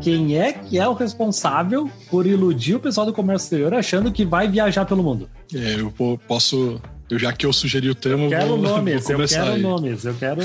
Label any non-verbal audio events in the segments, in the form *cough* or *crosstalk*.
Quem é que é o responsável por iludir o pessoal do comércio exterior achando que vai viajar pelo mundo? É, eu posso eu, já que eu sugeri o tema, eu quero vou, *laughs* nomes, vou eu quero aí. nomes, eu quero.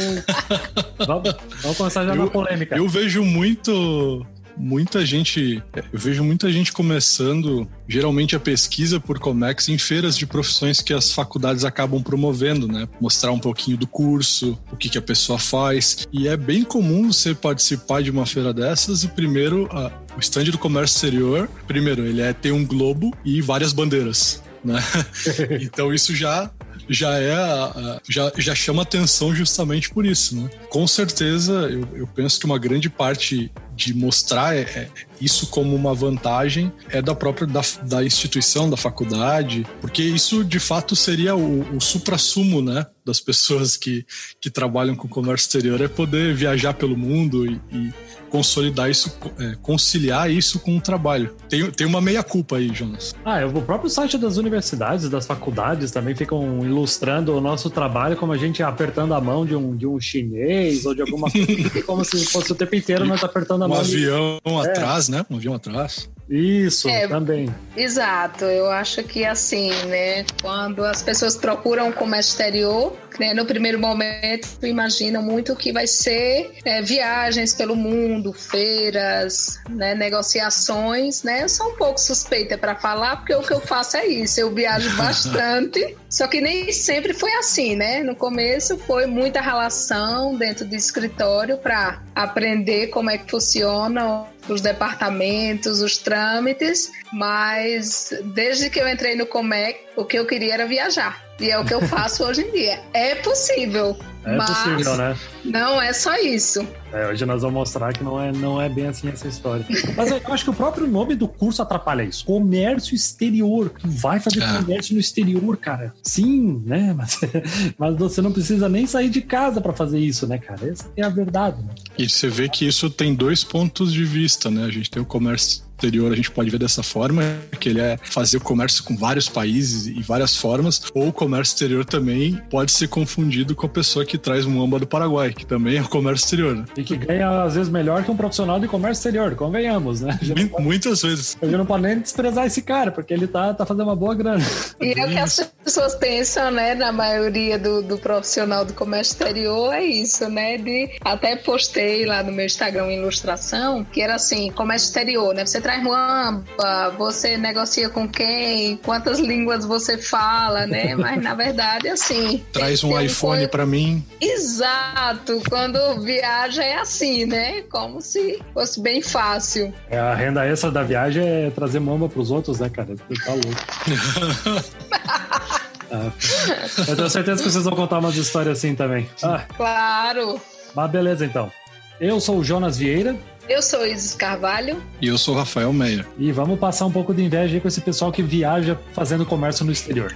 *laughs* vamos, vamos, começar já eu, na polêmica. Eu vejo muito. Muita gente, eu vejo muita gente começando, geralmente a pesquisa por Comex em feiras de profissões que as faculdades acabam promovendo, né? Mostrar um pouquinho do curso, o que, que a pessoa faz. E é bem comum você participar de uma feira dessas e primeiro a, o stand do comércio exterior, primeiro ele é tem um globo e várias bandeiras né? *laughs* então isso já já é já, já chama atenção justamente por isso, né? Com certeza, eu, eu penso que uma grande parte de mostrar é, é, isso como uma vantagem é da própria da, da, instituição, da faculdade, porque isso de fato seria o, o supra-sumo, né, das pessoas que, que trabalham com comércio exterior, é poder viajar pelo mundo e, e consolidar isso, é, conciliar isso com o trabalho. Tem, tem uma meia-culpa aí, Jonas. Ah, o próprio site das universidades, das faculdades também ficam ilustrando o nosso trabalho como a gente apertando a mão de um, de um chinês ou de alguma coisa, *laughs* como se fosse o tempo inteiro nós apertando a um mão. Um avião de... atrás, é. né? Um avião atrás. Isso, é, também. Exato, eu acho que assim, né? Quando as pessoas procuram comércio exterior, né, no primeiro momento imaginam muito que vai ser é, viagens pelo mundo, feiras, né, negociações, né? Eu sou um pouco suspeita para falar, porque o que eu faço é isso, eu viajo *laughs* bastante, só que nem sempre foi assim, né? No começo foi muita relação dentro do escritório para aprender como é que funciona os departamentos, os trâmites, mas desde que eu entrei no Comec, o que eu queria era viajar. E é o que eu *laughs* faço hoje em dia. É possível. É mas possível, né? Não é só isso. É, hoje nós vamos mostrar que não é, não é bem assim essa história. Mas eu acho que o próprio nome do curso atrapalha isso. Comércio exterior. Tu vai fazer é. comércio no exterior, cara. Sim, né? *laughs* Mas, mas você não precisa nem sair de casa para fazer isso, né, cara? Essa é a verdade. Né? E você vê que isso tem dois pontos de vista, né? A gente tem o comércio exterior a gente pode ver dessa forma, que ele é fazer o comércio com vários países e várias formas, ou o comércio exterior também pode ser confundido com a pessoa que traz um amba do Paraguai, que também é o comércio exterior. Né? Que ganha, às vezes, melhor que um profissional de comércio exterior, convenhamos, né? Pode, Muitas vezes. Eu não posso nem desprezar esse cara, porque ele tá, tá fazendo uma boa grana. E é o que as pessoas pensam, né, na maioria do, do profissional do comércio exterior, é isso, né? De, até postei lá no meu Instagram ilustração, que era assim, comércio exterior, né? Você traz muamba, você negocia com quem, quantas línguas você fala, né? *laughs* Mas na verdade, assim. Traz um iPhone para mim. Exato. Quando viaja é assim, né? Como se fosse bem fácil. É, a renda extra da viagem é trazer mamba pros outros, né, cara? Tá louco. *laughs* ah, eu tenho certeza que vocês vão contar umas histórias assim também. Ah. Claro. Mas beleza, então. Eu sou o Jonas Vieira. Eu sou Isis Carvalho. E eu sou Rafael Meia. E vamos passar um pouco de inveja aí com esse pessoal que viaja fazendo comércio no exterior.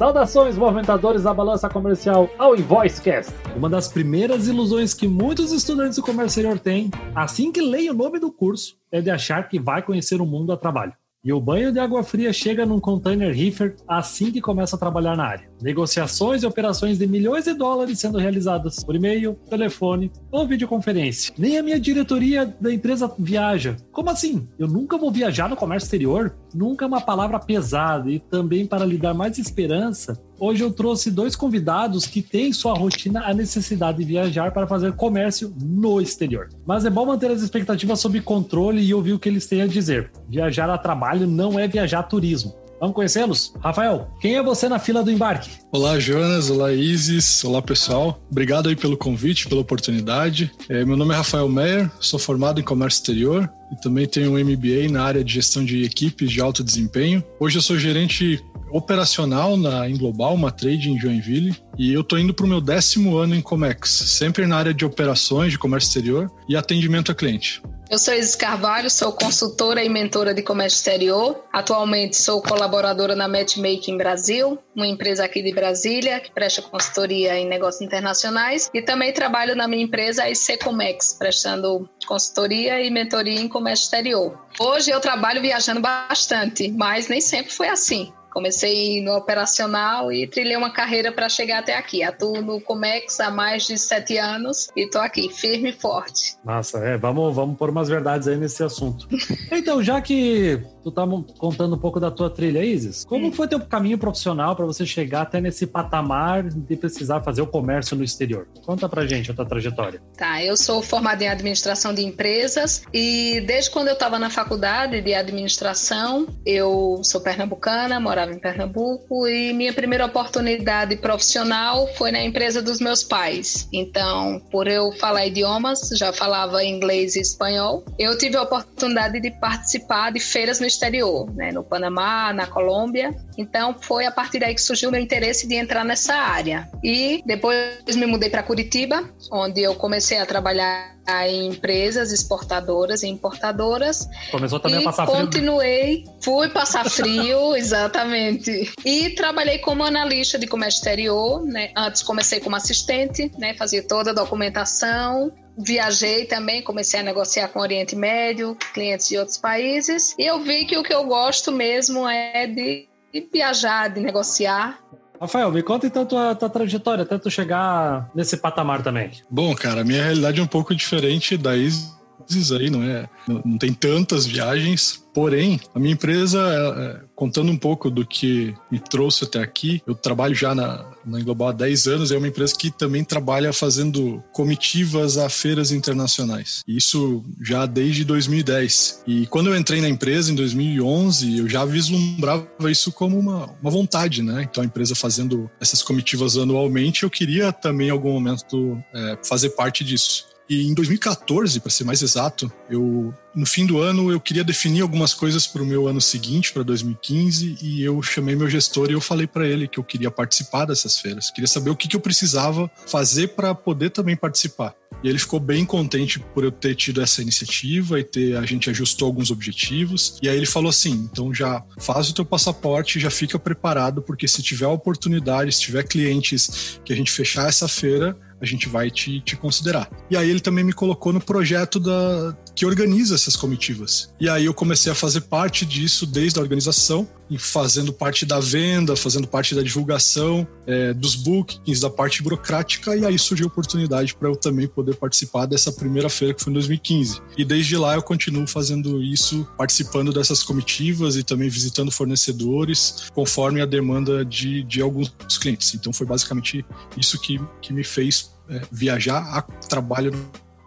Saudações, movimentadores da balança comercial ao Invoicecast. Uma das primeiras ilusões que muitos estudantes do comércio exterior têm, assim que leem o nome do curso, é de achar que vai conhecer o mundo a trabalho. E o banho de água fria chega num container reefer assim que começa a trabalhar na área. Negociações e operações de milhões de dólares sendo realizadas por e-mail, telefone ou videoconferência. Nem a minha diretoria da empresa viaja. Como assim? Eu nunca vou viajar no comércio exterior? Nunca é uma palavra pesada e também para lhe dar mais esperança, Hoje eu trouxe dois convidados que têm sua rotina a necessidade de viajar para fazer comércio no exterior. Mas é bom manter as expectativas sob controle e ouvir o que eles têm a dizer. Viajar a trabalho não é viajar a turismo. Vamos conhecê-los? Rafael, quem é você na fila do embarque? Olá, Jonas. Olá, Isis. Olá, pessoal. Obrigado aí pelo convite, pela oportunidade. É, meu nome é Rafael Meyer, sou formado em comércio exterior e também tenho um MBA na área de gestão de equipes de alto desempenho. Hoje eu sou gerente operacional na Global, uma trade em Joinville, e eu tô indo para o meu décimo ano em Comex, sempre na área de operações, de comércio exterior e atendimento a cliente. Eu sou Isis Carvalho, sou consultora e mentora de comércio exterior. Atualmente sou colaboradora na Matchmaking Brasil, uma empresa aqui de Brasília que presta consultoria em negócios internacionais. E também trabalho na minha empresa, a IC Comex, prestando consultoria e mentoria em comércio exterior. Hoje eu trabalho viajando bastante, mas nem sempre foi assim. Comecei no operacional e trilhei uma carreira para chegar até aqui. Atuo no Comex há mais de sete anos e estou aqui, firme e forte. Massa, é, vamos, vamos pôr umas verdades aí nesse assunto. *laughs* então, já que tu tá contando um pouco da tua trilha, Isis, como foi teu caminho profissional para você chegar até nesse patamar de precisar fazer o comércio no exterior? Conta pra gente a tua trajetória. Tá, eu sou formada em administração de empresas e desde quando eu estava na faculdade de administração, eu sou pernambucana, morava em Pernambuco e minha primeira oportunidade profissional foi na empresa dos meus pais. Então, por eu falar idiomas, já falava inglês e espanhol, eu tive a oportunidade de participar de feiras no exterior, né, no Panamá, na Colômbia. Então, foi a partir daí que surgiu o meu interesse de entrar nessa área. E depois me mudei para Curitiba, onde eu comecei a trabalhar em empresas exportadoras e importadoras. Começou também e a passar frio. Continuei, fui passar frio, *laughs* exatamente. E trabalhei como analista de comércio exterior, né? Antes comecei como assistente, né? Fazia toda a documentação. Viajei também, comecei a negociar com o Oriente Médio, clientes de outros países. E eu vi que o que eu gosto mesmo é de, de viajar, de negociar. Rafael, me conta então tua, tua trajetória até tu chegar nesse patamar também. Bom, cara, a minha realidade é um pouco diferente da Isis aí, não é? Não, não tem tantas viagens, Porém, a minha empresa, é, é, contando um pouco do que me trouxe até aqui, eu trabalho já na, na Global há 10 anos, é uma empresa que também trabalha fazendo comitivas a feiras internacionais. Isso já desde 2010. E quando eu entrei na empresa, em 2011, eu já vislumbrava isso como uma, uma vontade, né? Então, a empresa fazendo essas comitivas anualmente, eu queria também, em algum momento, é, fazer parte disso. E em 2014, para ser mais exato, eu no fim do ano eu queria definir algumas coisas para o meu ano seguinte, para 2015, e eu chamei meu gestor e eu falei para ele que eu queria participar dessas feiras, queria saber o que, que eu precisava fazer para poder também participar. E ele ficou bem contente por eu ter tido essa iniciativa e ter a gente ajustou alguns objetivos. E aí ele falou assim: então já faz o teu passaporte, já fica preparado, porque se tiver oportunidade, se tiver clientes que a gente fechar essa feira, a gente vai te, te considerar. E aí ele também me colocou no projeto da, que organiza essas comitivas. E aí eu comecei a fazer parte disso desde a organização, fazendo parte da venda, fazendo parte da divulgação, é, dos bookings, da parte burocrática, e aí surgiu a oportunidade para eu também poder participar dessa primeira feira que foi em 2015. E desde lá eu continuo fazendo isso, participando dessas comitivas e também visitando fornecedores, conforme a demanda de, de alguns clientes. Então foi basicamente isso que, que me fez é, viajar a trabalho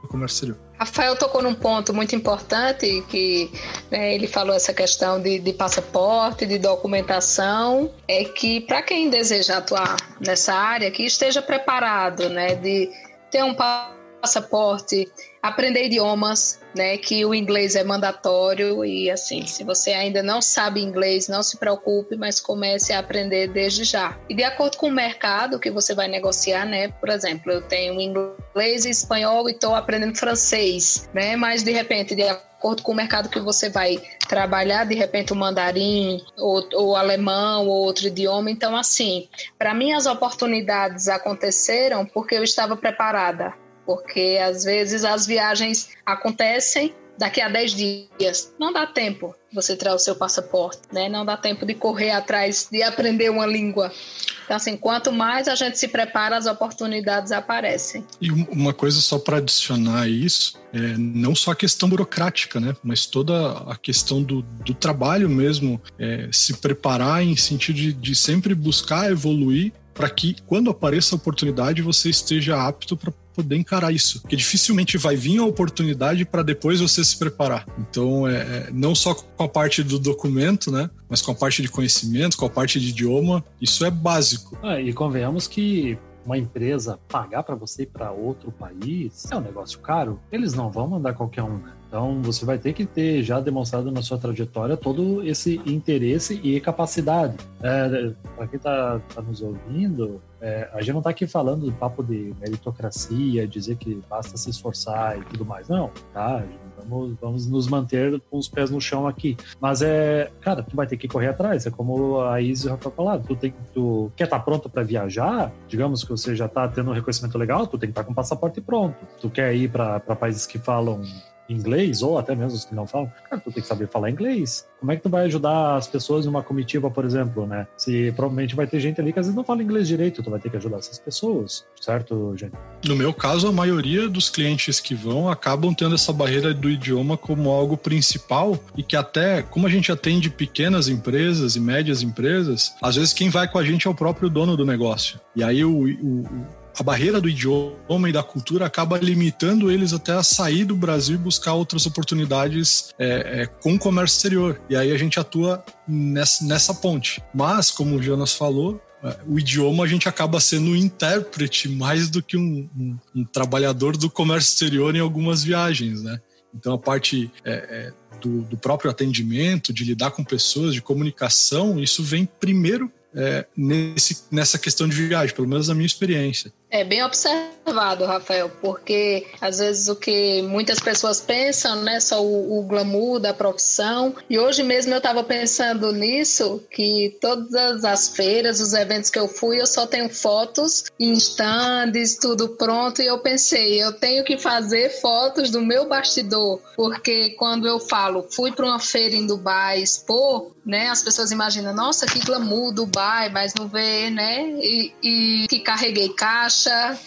no comércio exterior. Rafael tocou num ponto muito importante que né, ele falou essa questão de, de, passaporte, de documentação, é que para quem deseja atuar nessa área, que esteja preparado, né, de ter um passaporte, aprender idiomas, né, que o inglês é mandatório e assim, se você ainda não sabe inglês, não se preocupe, mas comece a aprender desde já. E de acordo com o mercado que você vai negociar, né, por exemplo, eu tenho inglês e espanhol e estou aprendendo francês, né, mas de repente de acordo com o mercado que você vai trabalhar, de repente o mandarim ou, ou alemão ou outro idioma. Então, assim, para mim as oportunidades aconteceram porque eu estava preparada porque às vezes as viagens acontecem daqui a 10 dias. Não dá tempo você tirar o seu passaporte, né? Não dá tempo de correr atrás de aprender uma língua. Então, assim, quanto mais a gente se prepara, as oportunidades aparecem. E uma coisa só para adicionar isso, é não só a questão burocrática, né? Mas toda a questão do, do trabalho mesmo, é, se preparar em sentido de, de sempre buscar evoluir para que quando apareça a oportunidade você esteja apto para poder encarar isso. Porque dificilmente vai vir a oportunidade para depois você se preparar. Então, é, é, não só com a parte do documento, né? Mas com a parte de conhecimento, com a parte de idioma, isso é básico. Ah, e convenhamos que uma empresa pagar para você ir para outro país é um negócio caro. Eles não vão mandar qualquer um, né? Então você vai ter que ter já demonstrado na sua trajetória todo esse interesse e capacidade. É, para quem está tá nos ouvindo, é, a gente não está aqui falando do papo de meritocracia, dizer que basta se esforçar e tudo mais. Não, tá? Vamos, vamos nos manter com os pés no chão aqui. Mas é, cara, tu vai ter que correr atrás. É como a Izzy já falou. Tu, tem, tu quer estar tá pronto para viajar? Digamos que você já está tendo um reconhecimento legal, tu tem que estar tá com o passaporte pronto. Tu quer ir para países que falam inglês, ou até mesmo os que não falam, cara, tu tem que saber falar inglês. Como é que tu vai ajudar as pessoas em uma comitiva, por exemplo, né? Se provavelmente vai ter gente ali que às vezes não fala inglês direito, tu vai ter que ajudar essas pessoas, certo, gente? No meu caso, a maioria dos clientes que vão acabam tendo essa barreira do idioma como algo principal e que até, como a gente atende pequenas empresas e médias empresas, às vezes quem vai com a gente é o próprio dono do negócio. E aí o, o a barreira do idioma e da cultura acaba limitando eles até a sair do Brasil e buscar outras oportunidades é, é, com o comércio exterior. E aí a gente atua nessa, nessa ponte. Mas, como o Jonas falou, é, o idioma a gente acaba sendo um intérprete mais do que um, um, um trabalhador do comércio exterior em algumas viagens, né? Então a parte é, é, do, do, próprio atendimento, de lidar com pessoas, de comunicação, isso vem primeiro é, nesse, nessa questão de viagem, pelo menos na minha experiência. É bem observado, Rafael, porque às vezes o que muitas pessoas pensam, né, só o, o glamour da profissão. E hoje mesmo eu estava pensando nisso, que todas as feiras, os eventos que eu fui, eu só tenho fotos em stands, tudo pronto. E eu pensei, eu tenho que fazer fotos do meu bastidor, porque quando eu falo, fui para uma feira em Dubai expor, né, as pessoas imaginam, nossa, que glamour Dubai, mas não vê, né? E, e que carreguei caixa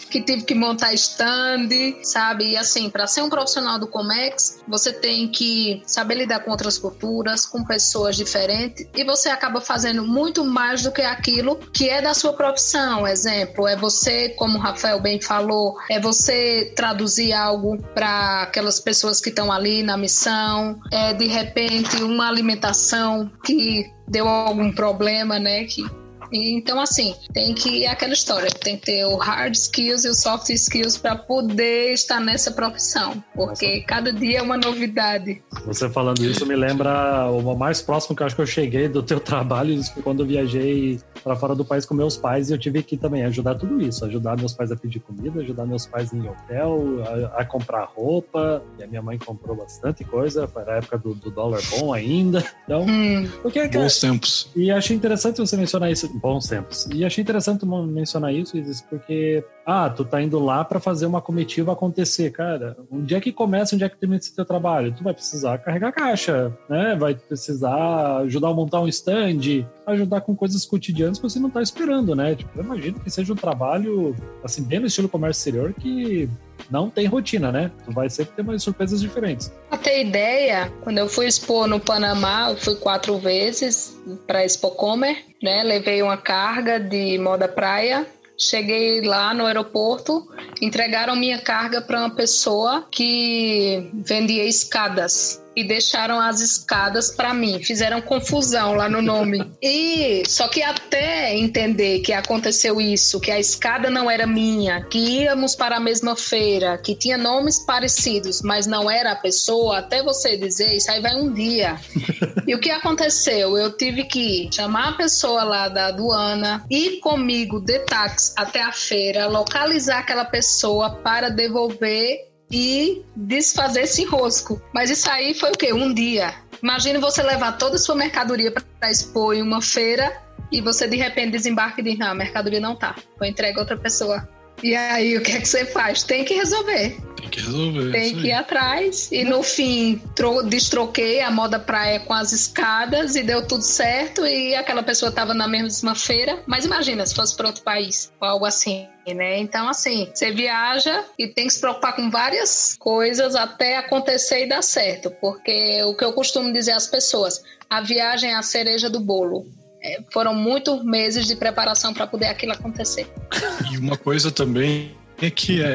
que tive que montar stand, sabe? E assim, para ser um profissional do Comex, você tem que saber lidar com outras culturas, com pessoas diferentes, e você acaba fazendo muito mais do que aquilo que é da sua profissão. Exemplo, é você, como o Rafael bem falou, é você traduzir algo para aquelas pessoas que estão ali na missão, é de repente uma alimentação que deu algum problema, né? Que então, assim, tem que aquela história, tem que ter o hard skills e o soft skills para poder estar nessa profissão, porque Nossa. cada dia é uma novidade. Você falando isso me lembra o mais próximo que eu acho que eu cheguei do teu *laughs* trabalho quando eu viajei para fora do país com meus pais e eu tive que também ajudar tudo isso, ajudar meus pais a pedir comida, ajudar meus pais em hotel, a, a comprar roupa. E a minha mãe comprou bastante coisa, para a época do, do, dólar bom ainda. Então, hum. porque, cara, bons tempos. E achei interessante você mencionar isso bons tempos. E achei interessante mencionar isso, porque, ah, tu tá indo lá para fazer uma comitiva acontecer, cara. Onde é que começa, onde é que termina esse teu trabalho? Tu vai precisar carregar caixa, né? Vai precisar ajudar a montar um stand, ajudar com coisas cotidianas que você não tá esperando, né? Tipo, eu imagino que seja um trabalho, assim, bem no estilo comércio exterior, que não tem rotina, né? Tu vai sempre ter umas surpresas diferentes. Pra ter ideia, quando eu fui expor no Panamá, eu fui quatro vezes para Expo Comer, né? Levei uma carga de moda praia. Cheguei lá no aeroporto, entregaram minha carga para uma pessoa que vendia escadas e deixaram as escadas para mim. Fizeram confusão lá no nome. *laughs* E só que até entender que aconteceu isso, que a escada não era minha, que íamos para a mesma feira, que tinha nomes parecidos, mas não era a pessoa, até você dizer isso aí vai um dia. *laughs* e o que aconteceu? Eu tive que chamar a pessoa lá da aduana, ir comigo de táxi até a feira, localizar aquela pessoa para devolver e desfazer esse enrosco. Mas isso aí foi o quê? Um dia. Imagine você levar toda a sua mercadoria para expor em uma feira e você de repente desembarca e diz: Não, a mercadoria não tá. Vou entregar a outra pessoa. E aí, o que é que você faz? Tem que resolver. Tem que resolver. Tem que ir atrás. E no fim, destroquei a moda praia com as escadas e deu tudo certo. E aquela pessoa estava na mesma feira. Mas imagina se fosse para outro país ou algo assim. Né? Então, assim, você viaja e tem que se preocupar com várias coisas até acontecer e dar certo. Porque o que eu costumo dizer às pessoas, a viagem é a cereja do bolo. É, foram muitos meses de preparação para poder aquilo acontecer. E uma coisa também é que é,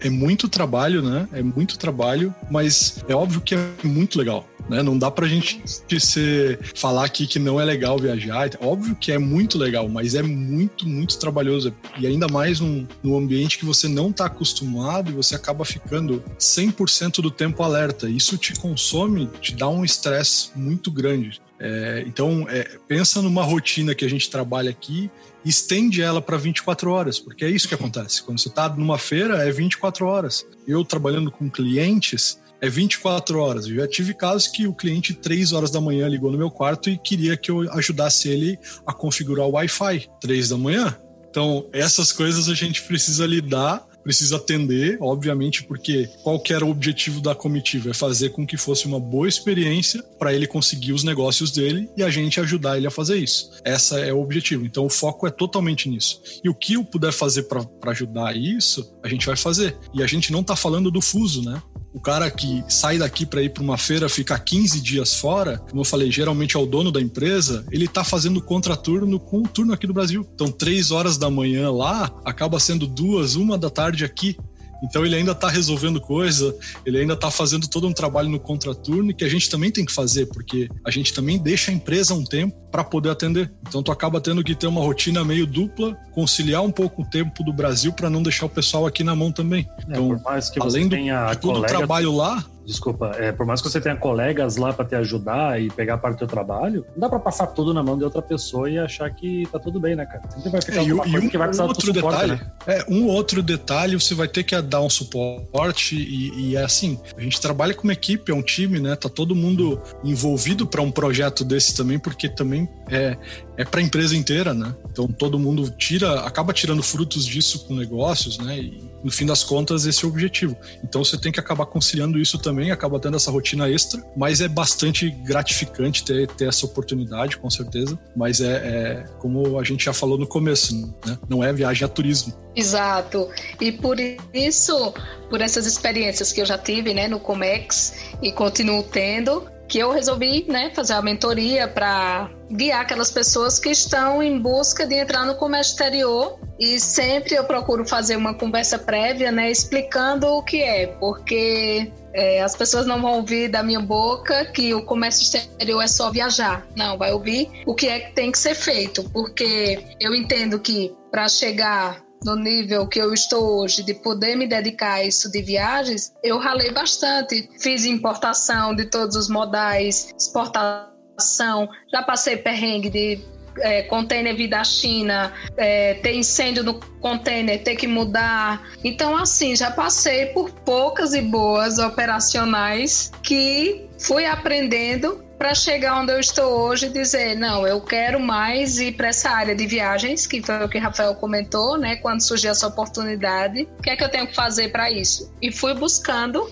é, é, muito trabalho, né? É muito trabalho, mas é óbvio que é muito legal. Né? Não dá pra gente ser, falar aqui que não é legal viajar. Óbvio que é muito legal, mas é muito, muito trabalhoso. E ainda mais num, num ambiente que você não tá acostumado e você acaba ficando 100% do tempo alerta. Isso te consome, te dá um estresse muito grande. É, então, é, pensa numa rotina que a gente trabalha aqui e estende ela para 24 horas, porque é isso que acontece. Quando você está numa feira, é 24 horas. Eu trabalhando com clientes, é 24 horas. Eu já tive casos que o cliente, 3 horas da manhã, ligou no meu quarto e queria que eu ajudasse ele a configurar o Wi-Fi, 3 da manhã. Então, essas coisas a gente precisa lidar precisa atender, obviamente, porque qual era o objetivo da comitiva? É fazer com que fosse uma boa experiência para ele conseguir os negócios dele e a gente ajudar ele a fazer isso. Essa é o objetivo. Então o foco é totalmente nisso. E o que eu puder fazer para ajudar isso, a gente vai fazer. E a gente não está falando do fuso, né? O cara que sai daqui para ir para uma feira ficar 15 dias fora, como eu falei, geralmente é o dono da empresa, ele está fazendo contraturno com o turno aqui do Brasil. Então, três horas da manhã lá acaba sendo duas, uma da tarde aqui. Então ele ainda está resolvendo coisa, ele ainda está fazendo todo um trabalho no contraturno que a gente também tem que fazer, porque a gente também deixa a empresa um tempo para poder atender. Então tu acaba tendo que ter uma rotina meio dupla, conciliar um pouco o tempo do Brasil para não deixar o pessoal aqui na mão também. É, então, além do, de todo o trabalho lá, Desculpa, é, por mais que você tenha colegas lá para te ajudar e pegar parte do teu trabalho, não dá para passar tudo na mão de outra pessoa e achar que tá tudo bem, né, cara? Sempre vai ficar é, e, e um, que vai precisar um outro suporte, detalhe, né? É, um outro detalhe, você vai ter que dar um suporte e, e, é assim, a gente trabalha com uma equipe, é um time, né? Tá todo mundo envolvido para um projeto desse também, porque também é, é para a empresa inteira, né? Então todo mundo tira, acaba tirando frutos disso com negócios, né? E no fim das contas esse é o objetivo. Então você tem que acabar conciliando isso também, acaba tendo essa rotina extra, mas é bastante gratificante ter, ter essa oportunidade, com certeza. Mas é, é como a gente já falou no começo, né? Não é viagem a turismo. Exato. E por isso, por essas experiências que eu já tive, né, no Comex e continuo tendo, que eu resolvi né, fazer a mentoria para guiar aquelas pessoas que estão em busca de entrar no comércio exterior e sempre eu procuro fazer uma conversa prévia, né, explicando o que é, porque é, as pessoas não vão ouvir da minha boca que o comércio exterior é só viajar. Não, vai ouvir o que é que tem que ser feito, porque eu entendo que para chegar no nível que eu estou hoje, de poder me dedicar a isso de viagens, eu ralei bastante. Fiz importação de todos os modais, exportação, já passei perrengue de é, container vir da China, é, ter incêndio no container, ter que mudar. Então, assim, já passei por poucas e boas operacionais que fui aprendendo para chegar onde eu estou hoje e dizer, não, eu quero mais ir para essa área de viagens, que foi o que Rafael comentou, né? Quando surgiu essa oportunidade, o que é que eu tenho que fazer para isso? E fui buscando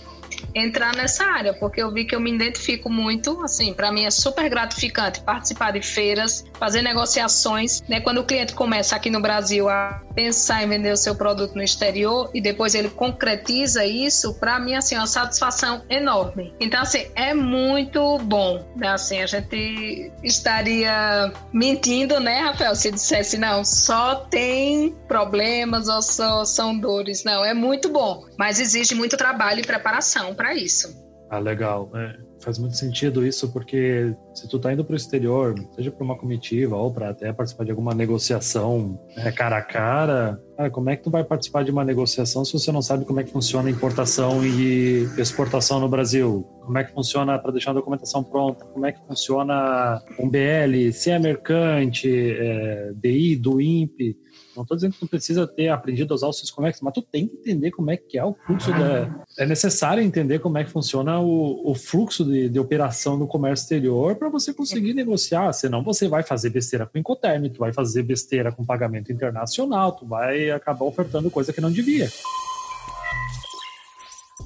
entrar nessa área, porque eu vi que eu me identifico muito, assim, para mim é super gratificante participar de feiras, fazer negociações, né? Quando o cliente começa aqui no Brasil a pensar em vender o seu produto no exterior e depois ele concretiza isso, para mim assim, é uma satisfação enorme. Então assim, é muito bom, né? Assim, a gente estaria mentindo, né, Rafael, se dissesse não, só tem problemas ou só são dores. Não, é muito bom, mas exige muito trabalho e preparação para isso. Ah, legal. É, faz muito sentido isso, porque se tu tá indo para o exterior, seja para uma comitiva ou para até participar de alguma negociação né, cara a cara, cara, como é que tu vai participar de uma negociação se você não sabe como é que funciona importação e exportação no Brasil? Como é que funciona para deixar a documentação pronta? Como é que funciona um BL, se é mercante, é, DI, do INPE? Não estou dizendo que tu precisa ter aprendido a usar o Syscomex, mas tu tem que entender como é que é o fluxo da... É necessário entender como é que funciona o, o fluxo de, de operação no comércio exterior para você conseguir negociar. Senão você vai fazer besteira com Incoterm, tu vai fazer besteira com pagamento internacional, tu vai acabar ofertando coisa que não devia.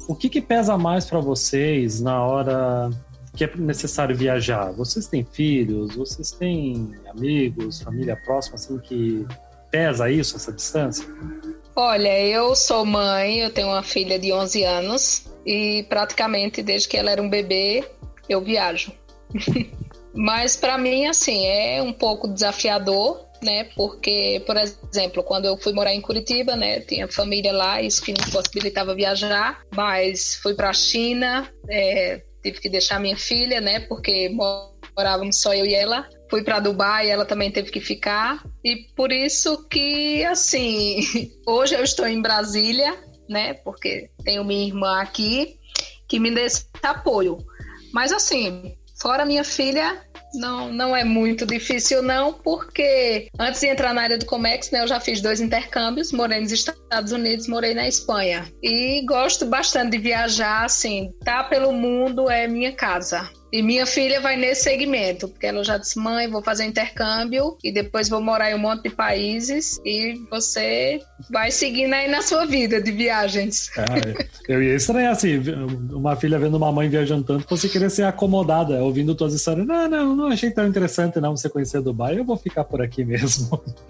O que, que pesa mais para vocês na hora que é necessário viajar? Vocês têm filhos? Vocês têm amigos, família próxima, assim, que pesa isso, essa distância? Olha, eu sou mãe, eu tenho uma filha de 11 anos e praticamente desde que ela era um bebê eu viajo. *laughs* Mas para mim, assim, é um pouco desafiador, né? Porque, por exemplo, quando eu fui morar em Curitiba, né? Tinha família lá, isso que me possibilitava viajar. Mas fui para a China, é, tive que deixar minha filha, né? Porque morávamos só eu e ela fui para Dubai, ela também teve que ficar. E por isso que, assim, *laughs* hoje eu estou em Brasília, né? Porque tenho minha irmã aqui que me dá esse apoio. Mas, assim, fora minha filha, não, não é muito difícil, não, porque antes de entrar na área do Comex, né, eu já fiz dois intercâmbios, morei nos Estados Unidos, morei na Espanha. E gosto bastante de viajar, assim, tá pelo mundo é minha casa. E minha filha vai nesse segmento, porque ela já disse: mãe, vou fazer intercâmbio e depois vou morar em um monte de países e você vai seguindo aí na sua vida de viagens. É, eu ia estranhar assim, uma filha vendo uma mãe viajando tanto, você querer ser acomodada, ouvindo tuas histórias. Não, não, não achei tão interessante não você conhecer Dubai, eu vou ficar por aqui mesmo. *laughs*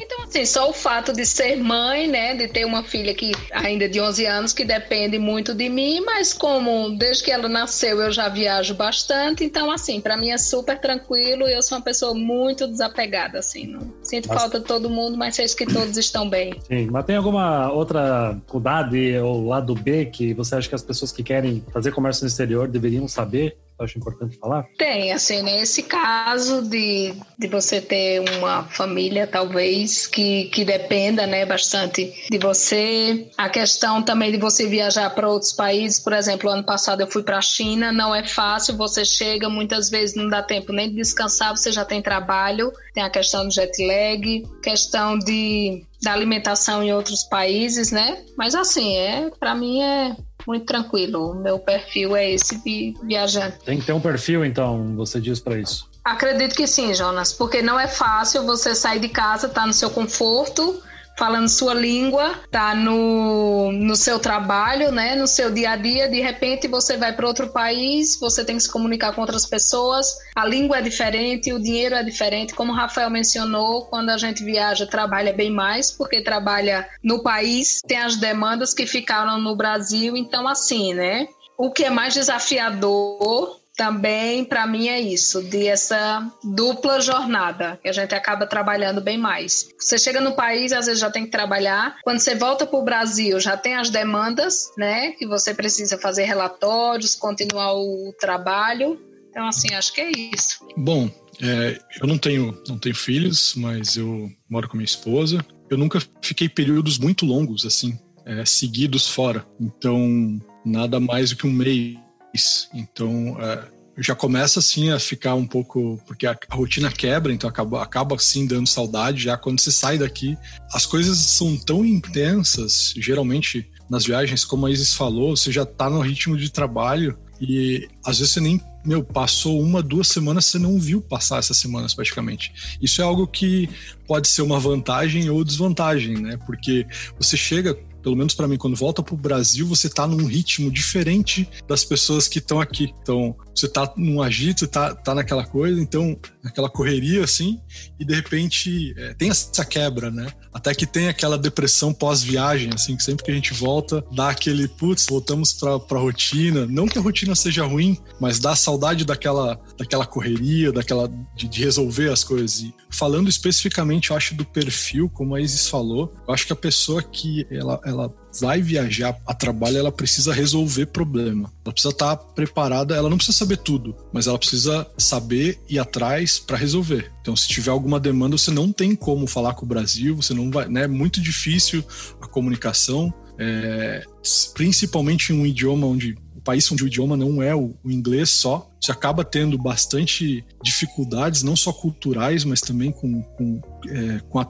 então, assim, só o fato de ser mãe, né, de ter uma filha que ainda de 11 anos que depende muito de mim, mas como desde que ela nasceu eu já viajo bastante, então assim, para mim é super tranquilo e eu sou uma pessoa muito desapegada, assim, não sinto mas... falta de todo mundo, mas sei que todos estão bem. Sim, mas tem alguma outra cuidade ou lado B que você acha que as pessoas que querem fazer comércio no exterior deveriam saber? Acho importante falar? Tem, assim, nesse caso de, de você ter uma família, talvez, que, que dependa, né, bastante de você. A questão também de você viajar para outros países, por exemplo, ano passado eu fui para a China, não é fácil, você chega, muitas vezes não dá tempo nem de descansar, você já tem trabalho, tem a questão do jet lag, questão de da alimentação em outros países, né? Mas assim, é para mim é muito tranquilo. O meu perfil é esse de viajante. Tem que ter um perfil, então, você diz para isso? Acredito que sim, Jonas, porque não é fácil você sair de casa, estar tá no seu conforto falando sua língua, tá no, no seu trabalho, né, no seu dia a dia, de repente você vai para outro país, você tem que se comunicar com outras pessoas, a língua é diferente, o dinheiro é diferente, como o Rafael mencionou, quando a gente viaja, trabalha bem mais, porque trabalha no país, tem as demandas que ficaram no Brasil, então assim, né? O que é mais desafiador também para mim é isso, de essa dupla jornada, que a gente acaba trabalhando bem mais. Você chega no país, às vezes já tem que trabalhar. Quando você volta para o Brasil, já tem as demandas, né? Que você precisa fazer relatórios, continuar o trabalho. Então, assim, acho que é isso. Bom, é, eu não tenho, não tenho filhos, mas eu moro com minha esposa. Eu nunca fiquei períodos muito longos, assim, é, seguidos fora. Então, nada mais do que um mês então, é, já começa assim a ficar um pouco. Porque a, a, rotina quebra, então acaba, acaba assim dando saudade. Já quando você sai daqui, as coisas são tão intensas, geralmente nas viagens, como a Isis falou, você já tá no ritmo de trabalho e às vezes você nem meu, passou uma, duas semanas, você não viu passar essas semanas praticamente. Isso é algo que pode ser uma vantagem ou desvantagem, né? Porque você chega pelo menos para mim, quando volta pro Brasil, você tá num ritmo diferente das pessoas que estão aqui. Então, você tá num agito, tá, tá naquela coisa, então, naquela correria, assim, e de repente é, tem essa quebra, né? Até que tem aquela depressão pós-viagem, assim, que sempre que a gente volta, dá aquele, putz, voltamos pra, pra rotina. Não que a rotina seja ruim, mas dá saudade daquela, daquela correria, daquela de, de resolver as coisas. E falando especificamente, eu acho, do perfil, como a Isis falou, eu acho que a pessoa que ela, ela vai viajar a trabalho, ela precisa resolver problema. Ela precisa estar preparada, ela não precisa saber tudo, mas ela precisa saber ir atrás para resolver. Então, se tiver alguma demanda, você não tem como falar com o Brasil, você não vai, né? É muito difícil a comunicação, é, principalmente em um idioma onde o país onde o idioma não é o, inglês só, você acaba tendo bastante dificuldades, não só culturais, mas também com, com, é, com a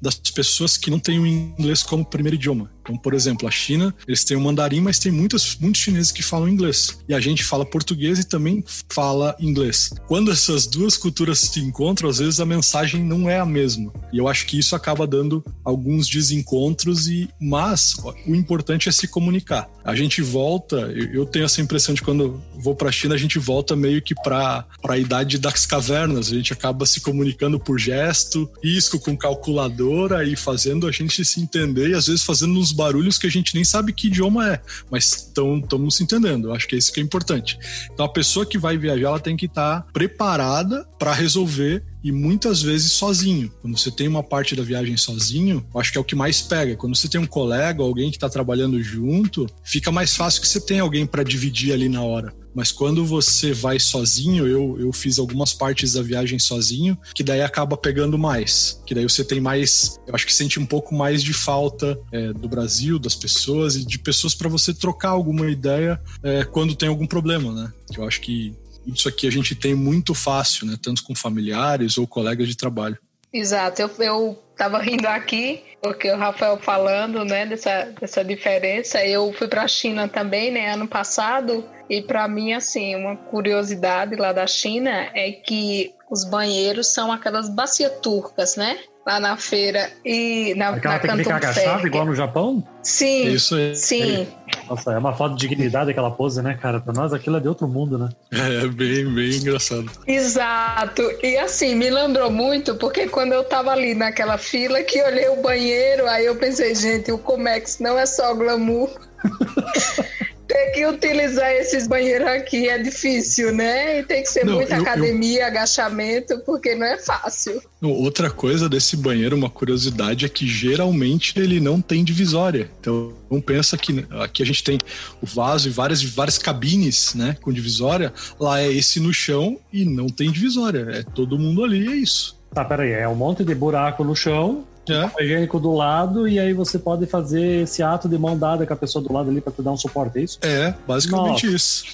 das pessoas que não têm o inglês como primeiro idioma. Então, por exemplo, a China, eles têm o mandarim, mas tem muitos, muitos chineses que falam inglês. E a gente fala português e também fala inglês. Quando essas duas culturas se encontram, às vezes a mensagem não é a mesma. E eu acho que isso acaba dando alguns desencontros, e mas o importante é se comunicar. A gente volta, eu tenho essa impressão de quando vou para a China, a gente volta meio que para a idade das cavernas. A gente acaba se comunicando por gesto, risco com calculadora e fazendo a gente se entender e às vezes fazendo uns barulhos que a gente nem sabe que idioma é, mas estamos se entendendo. Acho que é isso que é importante. Então a pessoa que vai viajar, ela tem que estar tá preparada para resolver e muitas vezes sozinho. Quando você tem uma parte da viagem sozinho, acho que é o que mais pega. Quando você tem um colega, alguém que está trabalhando junto, fica mais fácil que você tenha alguém para dividir ali na hora. Mas quando você vai sozinho, eu, eu fiz algumas partes da viagem sozinho, que daí acaba pegando mais. Que daí você tem mais. Eu acho que sente um pouco mais de falta é, do Brasil, das pessoas e de pessoas para você trocar alguma ideia é, quando tem algum problema, né? Eu acho que isso aqui a gente tem muito fácil, né? Tanto com familiares ou colegas de trabalho. Exato. Eu, eu tava rindo aqui, porque o Rafael falando, né, dessa, dessa diferença. Eu fui para a China também, né, ano passado, E para mim, assim, uma curiosidade lá da China é que os banheiros são aquelas bacias turcas, né? Lá na feira e na, Aquela na técnica agachada, igual no Japão? Sim, Isso aí. sim. Nossa, é uma foto de dignidade aquela pose, né, cara? Pra nós aquilo é de outro mundo, né? É bem, bem engraçado. Exato. E assim, me lembrou muito, porque quando eu tava ali naquela fila que olhei o banheiro, aí eu pensei, gente, o Comex não é só glamour. *laughs* Ter que utilizar esses banheiros aqui é difícil, né? E tem que ser Não, muita eu- eu- academia, agachamento, porque não é fácil. Outra coisa desse banheiro, uma curiosidade, é que geralmente ele não tem divisória. Então, não pensa que aqui a gente tem o vaso e várias, várias cabines, né, com divisória. Lá é esse no chão e não tem divisória. É todo mundo ali, é isso. Tá, peraí, é um monte de buraco no chão, É. higiênico do lado, e aí você pode fazer esse ato de mão dada com a pessoa do lado ali pra te dar um suporte, é isso? É, basicamente Nossa. isso.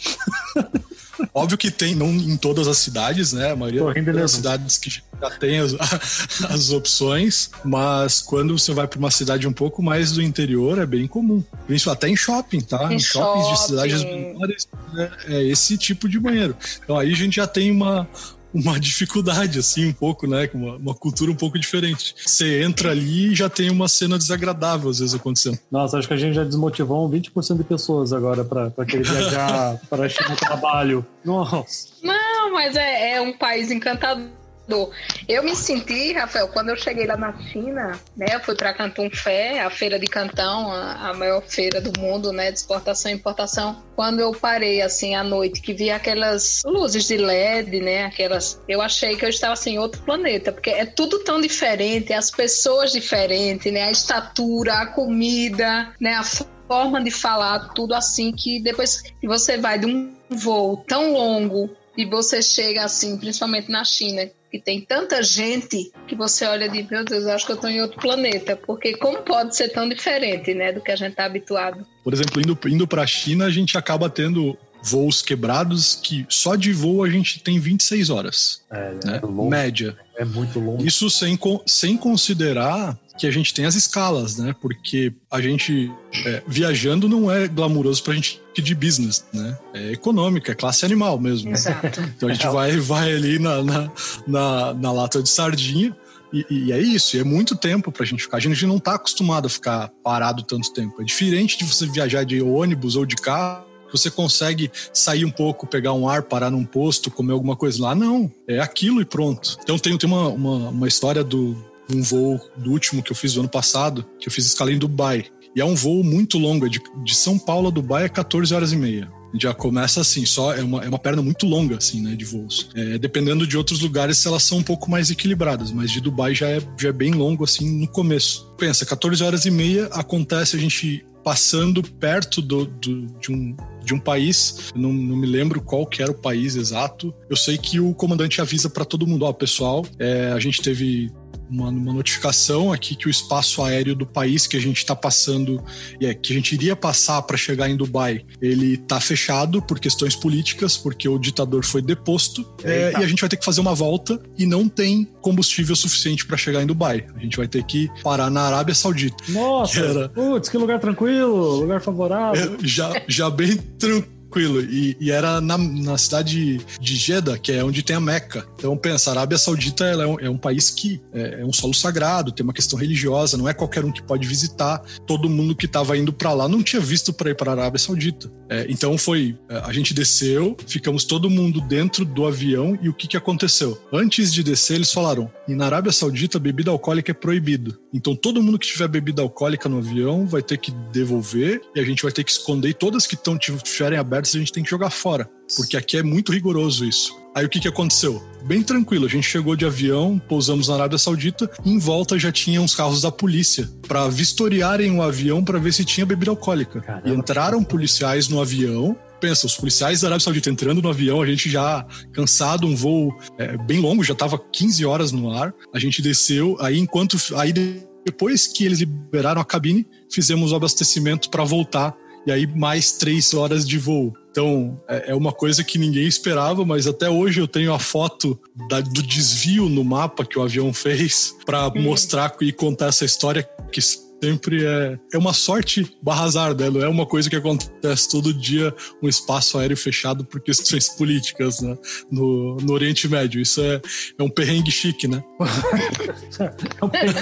*laughs* Óbvio que tem, não em todas as cidades, né? A maioria das nervoso. cidades que já tem as, *laughs* as opções, mas quando você vai para uma cidade um pouco mais do interior, é bem comum. Isso até em shopping, tá? Em shoppings de shopping. cidades menores, né, é esse tipo de banheiro. Então aí a gente já tem uma, uma dificuldade, assim, um pouco, né? com Uma, uma cultura um pouco diferente. Você entra ali e já tem uma cena desagradável, às vezes, acontecendo. Nossa, acho que a gente já desmotivou um 20% de pessoas agora pra, pra querer viajar *laughs* para a China no trabalho. Nossa. Não, mas é, é um país encantador. Eu me senti, Rafael, quando eu cheguei lá na China, né? Eu fui para Canton Fé, a feira de Cantão, a, a maior feira do mundo, né? De exportação e importação. Quando eu parei assim à noite, que vi aquelas luzes de LED, né? Aquelas, eu achei que eu estava assim em outro planeta, porque é tudo tão diferente, as pessoas diferentes, né? A estatura, a comida, né? A forma de falar, tudo assim que depois que você vai de um voo tão longo e você chega assim, principalmente na China, que tem tanta gente que você olha de meu Deus, eu acho que eu estou em outro planeta, porque como pode ser tão diferente, né, do que a gente está habituado? Por exemplo, indo, indo para a China, a gente acaba tendo voos quebrados que só de voo a gente tem 26 horas, É, né? é longo, Média. é muito longo. Isso sem, sem considerar que a gente tem as escalas, né? Porque a gente é, viajando não é glamuroso pra gente de business, né? É econômica, é classe animal mesmo. Exato. *laughs* Então a gente vai, vai ali na, na, na, na lata de sardinha e, e é isso, e é muito tempo pra gente ficar. A gente não tá acostumado a ficar parado tanto tempo. É diferente de você viajar de ônibus ou de carro, você consegue sair um pouco, pegar um ar, parar num posto, comer alguma coisa. Lá não, é aquilo e pronto. Então tem, tem uma, uma, uma história do um voo do último que eu fiz do ano passado, que eu fiz escala em Dubai. E é um voo muito longo, é de, de São Paulo a Dubai é 14 horas e meia já começa assim, só é uma, é uma perna muito longa, assim, né, de voos. É, dependendo de outros lugares, elas são um pouco mais equilibradas, mas de Dubai já é, já é bem longo, assim, no começo. Pensa, 14 horas e meia acontece a gente passando perto do, do, de, um, de um país, não, não me lembro qual que era o país exato. Eu sei que o comandante avisa para todo mundo, ó, pessoal, é, a gente teve uma, uma, notificação aqui que o espaço aéreo do país que a gente está passando, é, que a gente iria passar para chegar em Dubai, ele está fechado por questões políticas, porque o ditador foi deposto, é, e a gente vai ter que fazer uma volta e não tem combustível suficiente para chegar em Dubai. A gente vai ter que parar na Arábia Saudita. Nossa, era... putz, que lugar tranquilo, lugar favorável. É, já, já bem tranquilo tranquilo. E, e era na, na, cidade de Jeddah, que é onde tem a Meca. Então, pensa, a Arábia Saudita é um, é, um, país que é, é, um solo sagrado, tem uma questão religiosa, não é qualquer um que pode visitar. Todo mundo que estava indo para lá não tinha visto para ir para a Arábia Saudita. É, então, foi. A gente desceu, ficamos todo mundo dentro do avião e o que, que aconteceu? Antes de descer, eles falaram: e na Arábia Saudita, bebida alcoólica é proibido. Então, todo mundo que tiver bebida alcoólica no avião vai ter que devolver e a gente vai ter que esconder e todas que estão estiverem abertas a gente tem que jogar fora, porque aqui é muito rigoroso isso. Aí o que, que aconteceu? Bem tranquilo, a gente chegou de avião, pousamos na Arábia Saudita, e em volta já tinha uns carros da polícia para vistoriarem o avião para ver se tinha bebida alcoólica. Caramba. E entraram policiais no avião. Pensa, os policiais da Arábia Saudita entrando no avião, a gente já cansado, um voo é, bem longo, já estava 15 horas no ar. A gente desceu, aí enquanto aí depois que eles liberaram a cabine, fizemos o abastecimento para voltar e aí mais três horas de voo. Então, é uma coisa que ninguém esperava, mas até hoje eu tenho a foto da, do desvio no mapa que o avião fez para hum. mostrar e contar essa história que sempre é, é uma sorte barra azar, né? Não é uma coisa que acontece todo dia, um espaço aéreo fechado por questões *laughs* políticas né? no, no Oriente Médio. Isso é, é um perrengue chique, né? é um perrengue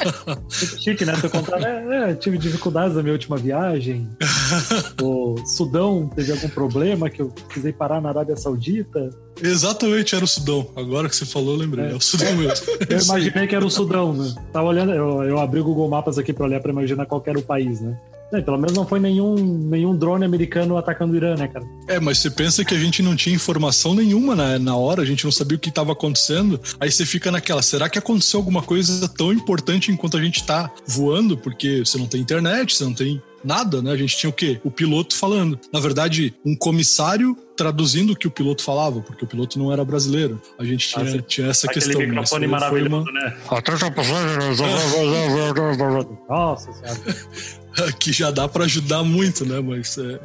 chique, né? contar, é, é, tive dificuldades na minha última viagem. *laughs* o Sudão teve algum problema que eu precisei parar na Arábia Saudita. Exatamente, era o Sudão. Agora que você falou, eu lembrei. É, é o Sudão mesmo. *laughs* Eu imaginei que era o Sudão, né? Tava olhando, eu, eu abri o Google Maps aqui para olhar para imaginar qual era o país, né? É, pelo menos não foi nenhum, nenhum drone americano atacando o Irã, né, cara? É, mas você pensa que a gente não tinha informação nenhuma na, na hora, a gente não sabia o que estava acontecendo. Aí você fica naquela, será que aconteceu alguma coisa tão importante enquanto a gente tá voando? Porque você não tem internet, você não tem nada, né? A gente tinha o quê? O piloto falando. Na verdade, um comissário traduzindo o que o piloto falava, porque o piloto não era brasileiro. A gente tinha, ah, tinha essa Aquele questão. microfone maravilhoso, uma... né? *laughs* *laughs* Nossa senhora. *laughs* que já dá para ajudar muito, né? Mas, é...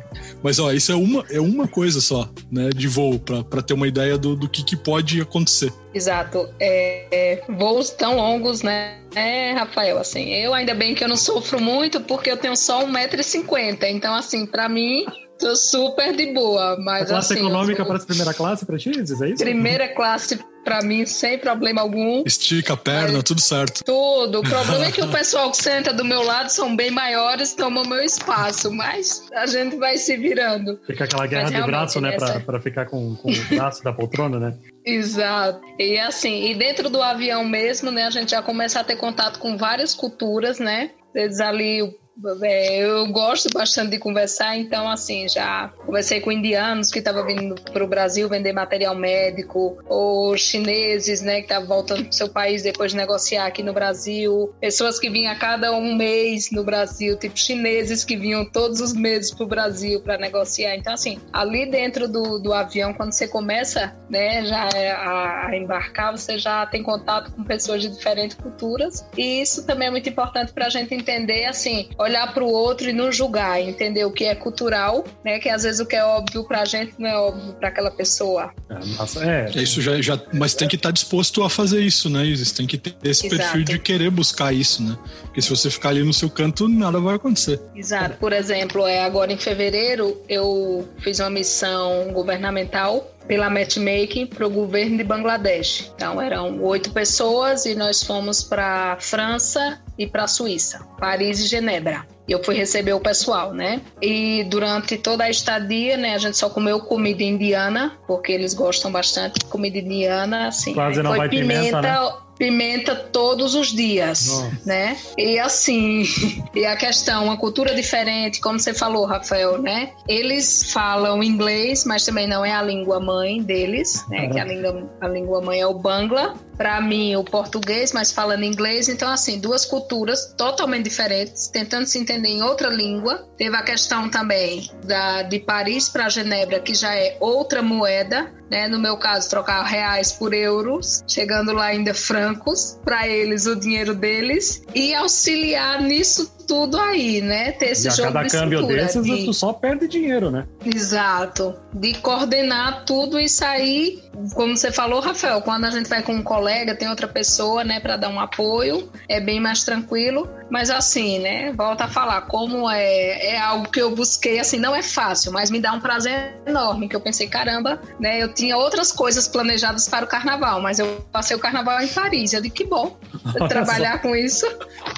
mas ó, isso é uma, é uma coisa só, né? De voo, para ter uma ideia do, do que, que pode acontecer. Exato. É, é, voos tão longos, né? É, Rafael, assim, eu ainda bem que eu não sofro muito porque eu tenho só 1,50m. Então, assim, para mim, Tô super de boa, mas a classe assim, econômica para primeira classe para ti, é isso? Primeira classe para mim sem problema algum. Estica a perna, tudo certo. Tudo. O problema é que o *laughs* pessoal que senta do meu lado são bem maiores, tomam meu espaço, mas a gente vai se virando. Fica aquela guerra de braço, né, essa... para ficar com, com o braço da poltrona, né? *laughs* Exato. E assim, e dentro do avião mesmo, né, a gente já começa a ter contato com várias culturas, né? Eles ali é, eu gosto bastante de conversar, então, assim, já conversei com indianos que estavam vindo para o Brasil vender material médico, ou chineses, né, que estavam voltando para o seu país depois de negociar aqui no Brasil, pessoas que vinham a cada um mês no Brasil, tipo chineses que vinham todos os meses para o Brasil para negociar. Então, assim, ali dentro do, do avião, quando você começa, né, já é a, a embarcar, você já tem contato com pessoas de diferentes culturas, e isso também é muito importante para a gente entender, assim, olhar para o outro e não julgar, entender o que é cultural, né? Que às vezes o que é óbvio para a gente não é óbvio para aquela pessoa. É, nossa, é. é. Isso já, já, mas tem que estar tá disposto a fazer isso, né, Isis? Tem que ter esse Exato. perfil de querer buscar isso, né? Porque se você ficar ali no seu canto, nada vai acontecer. Exato. Por exemplo, é agora em fevereiro eu fiz uma missão governamental pela matchmaking para o governo de Bangladesh. Então eram oito pessoas e nós fomos para França e para Suíça, Paris e Genebra. Eu fui receber o pessoal, né? E durante toda a estadia, né, a gente só comeu comida indiana, porque eles gostam bastante de comida indiana, assim. Quase não vai pimenta, pimenta né? Pimenta todos os dias, Nossa. né? E assim, *laughs* e a questão, uma cultura diferente, como você falou, Rafael, né? Eles falam inglês, mas também não é a língua mãe deles, né? Que a língua, a língua mãe é o Bangla. Para mim, o português, mas falando inglês. Então, assim, duas culturas totalmente diferentes, tentando se entender em outra língua. Teve a questão também da, de Paris para Genebra, que já é outra moeda, né? No meu caso, trocar reais por euros, chegando lá ainda francos, para eles o dinheiro deles, e auxiliar nisso tudo aí, né? Ter esse e jogo cada de câmbio cintura, desses, de... tu só perde dinheiro, né? Exato. De coordenar tudo e sair, como você falou, Rafael, quando a gente vai com um colega, tem outra pessoa, né, para dar um apoio, é bem mais tranquilo. Mas assim, né, volta a falar, como é, é algo que eu busquei, assim, não é fácil, mas me dá um prazer enorme, que eu pensei, caramba, né, eu tinha outras coisas planejadas para o carnaval, mas eu passei o carnaval em Paris. Eu digo, que bom *laughs* trabalhar com isso.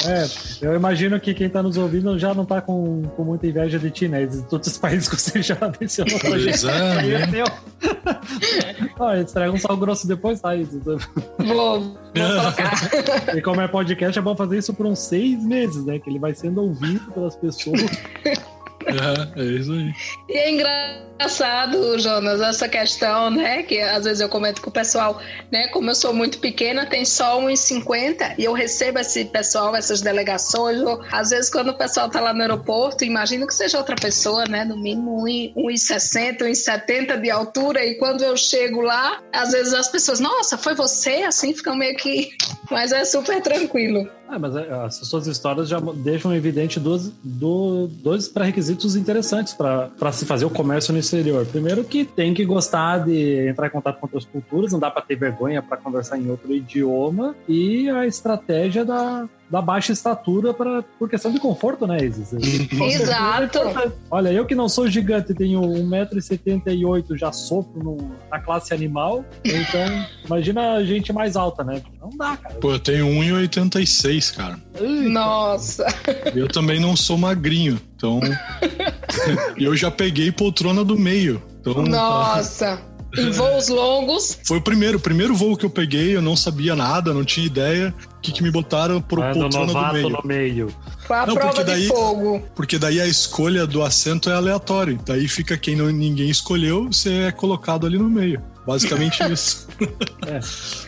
É, eu imagino que quem está nos ouvindo já não está com, com muita inveja de ti, né? De todos os países que você já mencionou. Pois é, né? *laughs* Olha, entrega um sal grosso depois, tá? Vou, vou colocar. *laughs* E como é podcast, é bom fazer isso por uns seis meses, né? Que ele vai sendo ouvido pelas pessoas. *laughs* É, é isso aí. E é engraçado, Jonas, essa questão, né? Que às vezes eu comento com o pessoal, né? Como eu sou muito pequena, tem só 1,50 e eu recebo esse pessoal, essas delegações. Ou, às vezes, quando o pessoal tá lá no aeroporto, imagino que seja outra pessoa, né? No mínimo 1,60, 1,70 de altura. E quando eu chego lá, às vezes as pessoas, nossa, foi você? Assim, ficam meio que. Mas é super tranquilo. Ah, mas é, as suas histórias já deixam evidente dois, dois pré-requisitos interessantes para se fazer o comércio no exterior. Primeiro, que tem que gostar de entrar em contato com outras culturas, não dá para ter vergonha para conversar em outro idioma, e a estratégia da, da baixa estatura pra, por questão de conforto, né, Isis? *laughs* Exato. Olha, eu que não sou gigante, tenho 1,78m, já sofro no, na classe animal. Então, imagina a gente mais alta, né? Não dá, cara. Pô, eu tenho 1,86, cara. Nossa. Eu também não sou magrinho, então. *laughs* eu já peguei poltrona do meio. Então, Nossa. Em voos longos. Foi o primeiro, o primeiro voo que eu peguei, eu não sabia nada, não tinha ideia. O que, que me botaram pro Mano poltrona do meio. no meio. Foi a Não, prova porque daí- de fogo. Porque daí a escolha do assento é aleatório. Daí fica quem não, ninguém escolheu, você é colocado ali no meio. Basicamente isso.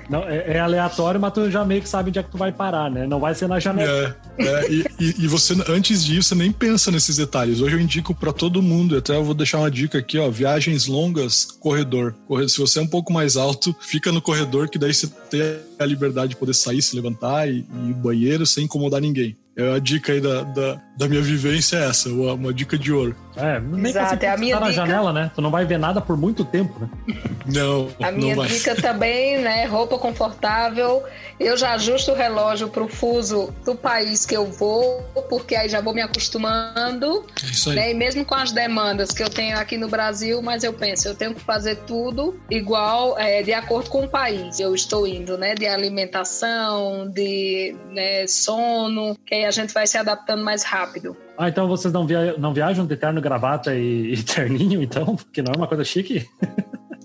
Não, é, é aleatório, mas tu já meio que sabe onde é que tu vai parar, né? Não vai ser na janela. É, é, e, e- você, antes disso, você nem pensa nesses detalhes. Hoje eu indico pra todo mundo, até eu vou deixar uma dica aqui, ó. Viagens longas, corredor. Corredor. Se você é um pouco mais alto, fica no corredor, que daí você tem a liberdade de poder sair, se levantar e, e ir ao banheiro sem incomodar ninguém. É a dica aí da, da, da minha vivência é essa, uma, uma dica de ouro. É, nem Exato, que é a você minha tá na dica. janela, né? Tu não vai ver nada por muito tempo, né? *laughs* Não, A não minha vai. dica também, né? Roupa confortável. Eu já ajusto o relógio pro fuso do país que eu vou, porque aí já vou me acostumando. É isso aí. Né? E mesmo com as demandas que eu tenho aqui no Brasil, mas eu penso, eu tenho que fazer tudo igual, é, de acordo com o país. Eu estou indo, né? De alimentação, de né, sono, que aí a gente vai se adaptando mais rápido. Ah, então vocês não, via não viajam de terno, gravata e, e terninho, então? Porque não é uma coisa chique?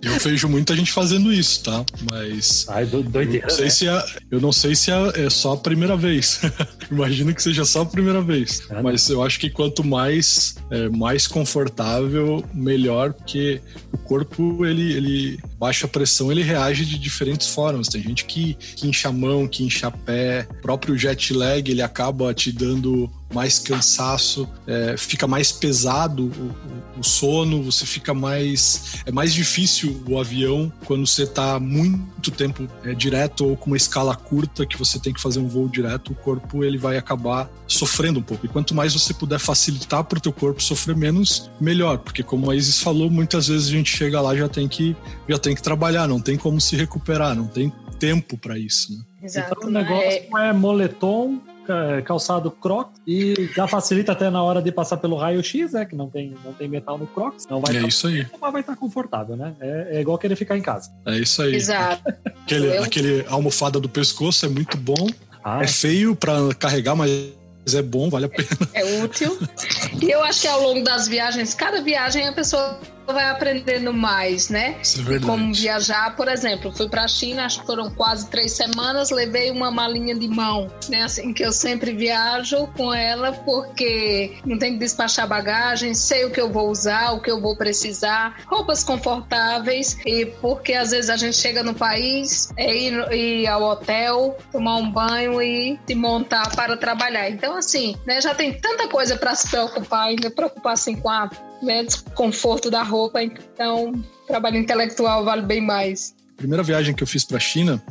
Eu vejo muita gente fazendo isso, tá? Mas. Ai, do, Eu doideira, não sei né? se é, eu não sei se é, é só a primeira vez. *laughs* Imagino que seja só a primeira vez. Né? Mas eu acho que quanto mais é, mais confortável, melhor, porque o corpo ele, ele baixa pressão, ele reage de diferentes formas. Tem gente que, que incha mão, que incha pé. O próprio jet lag ele acaba te dando mais cansaço, é, fica mais pesado o, o- sono, você fica mais. É mais difícil o avião quando você está muito tempo é, direto ou com uma escala curta que você tem que fazer um voo direto, o corpo ele vai acabar sofrendo um pouco. E quanto mais você puder facilitar para o teu corpo sofrer menos, melhor, porque como a Isis falou, muitas vezes a gente chega lá já tem que já tem que trabalhar, não tem como se recuperar, não tem tempo para isso. Né? Exato. Então o negócio é moletom, ca- calçado Crocs e já facilita até na hora de passar pelo raio-x, né? Que não tem, não tem metal no Crocs. Não vai É tá- isso aí, mas vai estar confortável, né? É, é igual querer ficar em casa. é isso aí. Exato. Aquele, Eu- aquele almofada do pescoço é muito bom, Ah, é feio para carregar, mas é bom, vale a pena. É útil. E eu acho que ao longo das viagens, cada viagem a pessoa vai aprendendo mais, né? Isso é verdade. Como viajar, por exemplo, fui para a China, acho que foram quase três semanas, levei uma malinha de mão, né? Assim que eu sempre viajo com ela, porque não tem que despachar bagagem, sei o que eu vou usar, o que eu vou precisar, roupas confortáveis, e porque às vezes a gente chega no país, é ir, ir ao hotel, tomar um banho e se montar para trabalhar. Então, assim, né, já tem tanta coisa para se preocupar, ainda preocupar assim com a né, desconforto da roupa, então trabalho intelectual vale bem mais. primeira viagem que eu fiz para a China,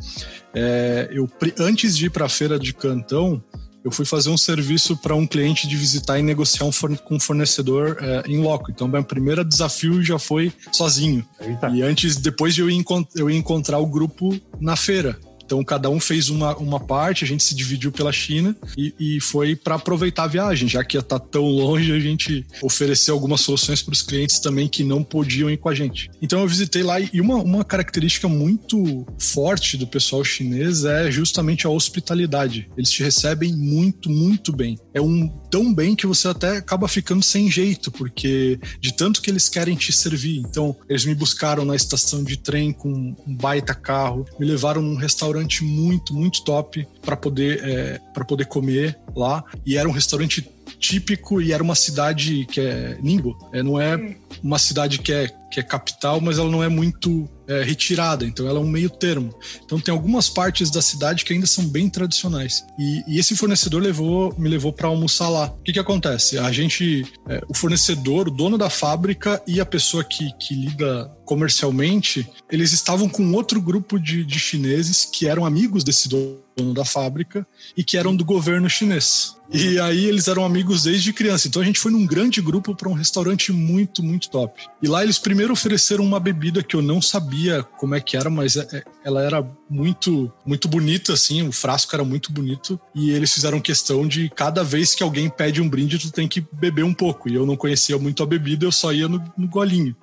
é, eu antes de ir para a feira de Cantão, eu fui fazer um serviço para um cliente de visitar e negociar um forne- com um fornecedor é, em loco. Então, meu primeiro desafio já foi sozinho. eita. E antes, depois de eu, ia encont- eu ia encontrar o grupo na feira. Então, cada um fez uma, uma parte, a gente se dividiu pela China e, e foi para aproveitar a viagem, já que ia estar tão longe, a gente ofereceu algumas soluções para os clientes também que não podiam ir com a gente. Então, eu visitei lá e uma, uma característica muito forte do pessoal chinês é justamente a hospitalidade. Eles te recebem muito, muito bem. É um tão bem que você até acaba ficando sem jeito, porque de tanto que eles querem te servir. Então, eles me buscaram na estação de trem com um baita carro, me levaram num restaurante muito, muito top para poder, é, para poder comer lá. E era um restaurante típico e era uma cidade que é Ningbo. É, não é uma cidade que é, que é capital, mas ela não é muito é, retirada, então ela é um meio termo. Então tem algumas partes da cidade que ainda são bem tradicionais. E, e esse fornecedor levou, me levou para almoçar lá. O que, que acontece? A gente, é, o fornecedor, o dono da fábrica e a pessoa que, que lida comercialmente, eles estavam com outro grupo de, de chineses que eram amigos desse dono da fábrica e que eram do governo chinês. E aí eles eram amigos desde criança. Então a gente foi num grande grupo para um restaurante muito, muito top. E lá eles primeiro ofereceram uma bebida que eu não sabia como é que era, mas é- é- ela era muito muito bonita, assim, o frasco era muito bonito, e eles fizeram questão de cada vez que alguém pede um brinde, tu tem que beber um pouco. E eu não conhecia muito a bebida, eu só ia no, no golinho.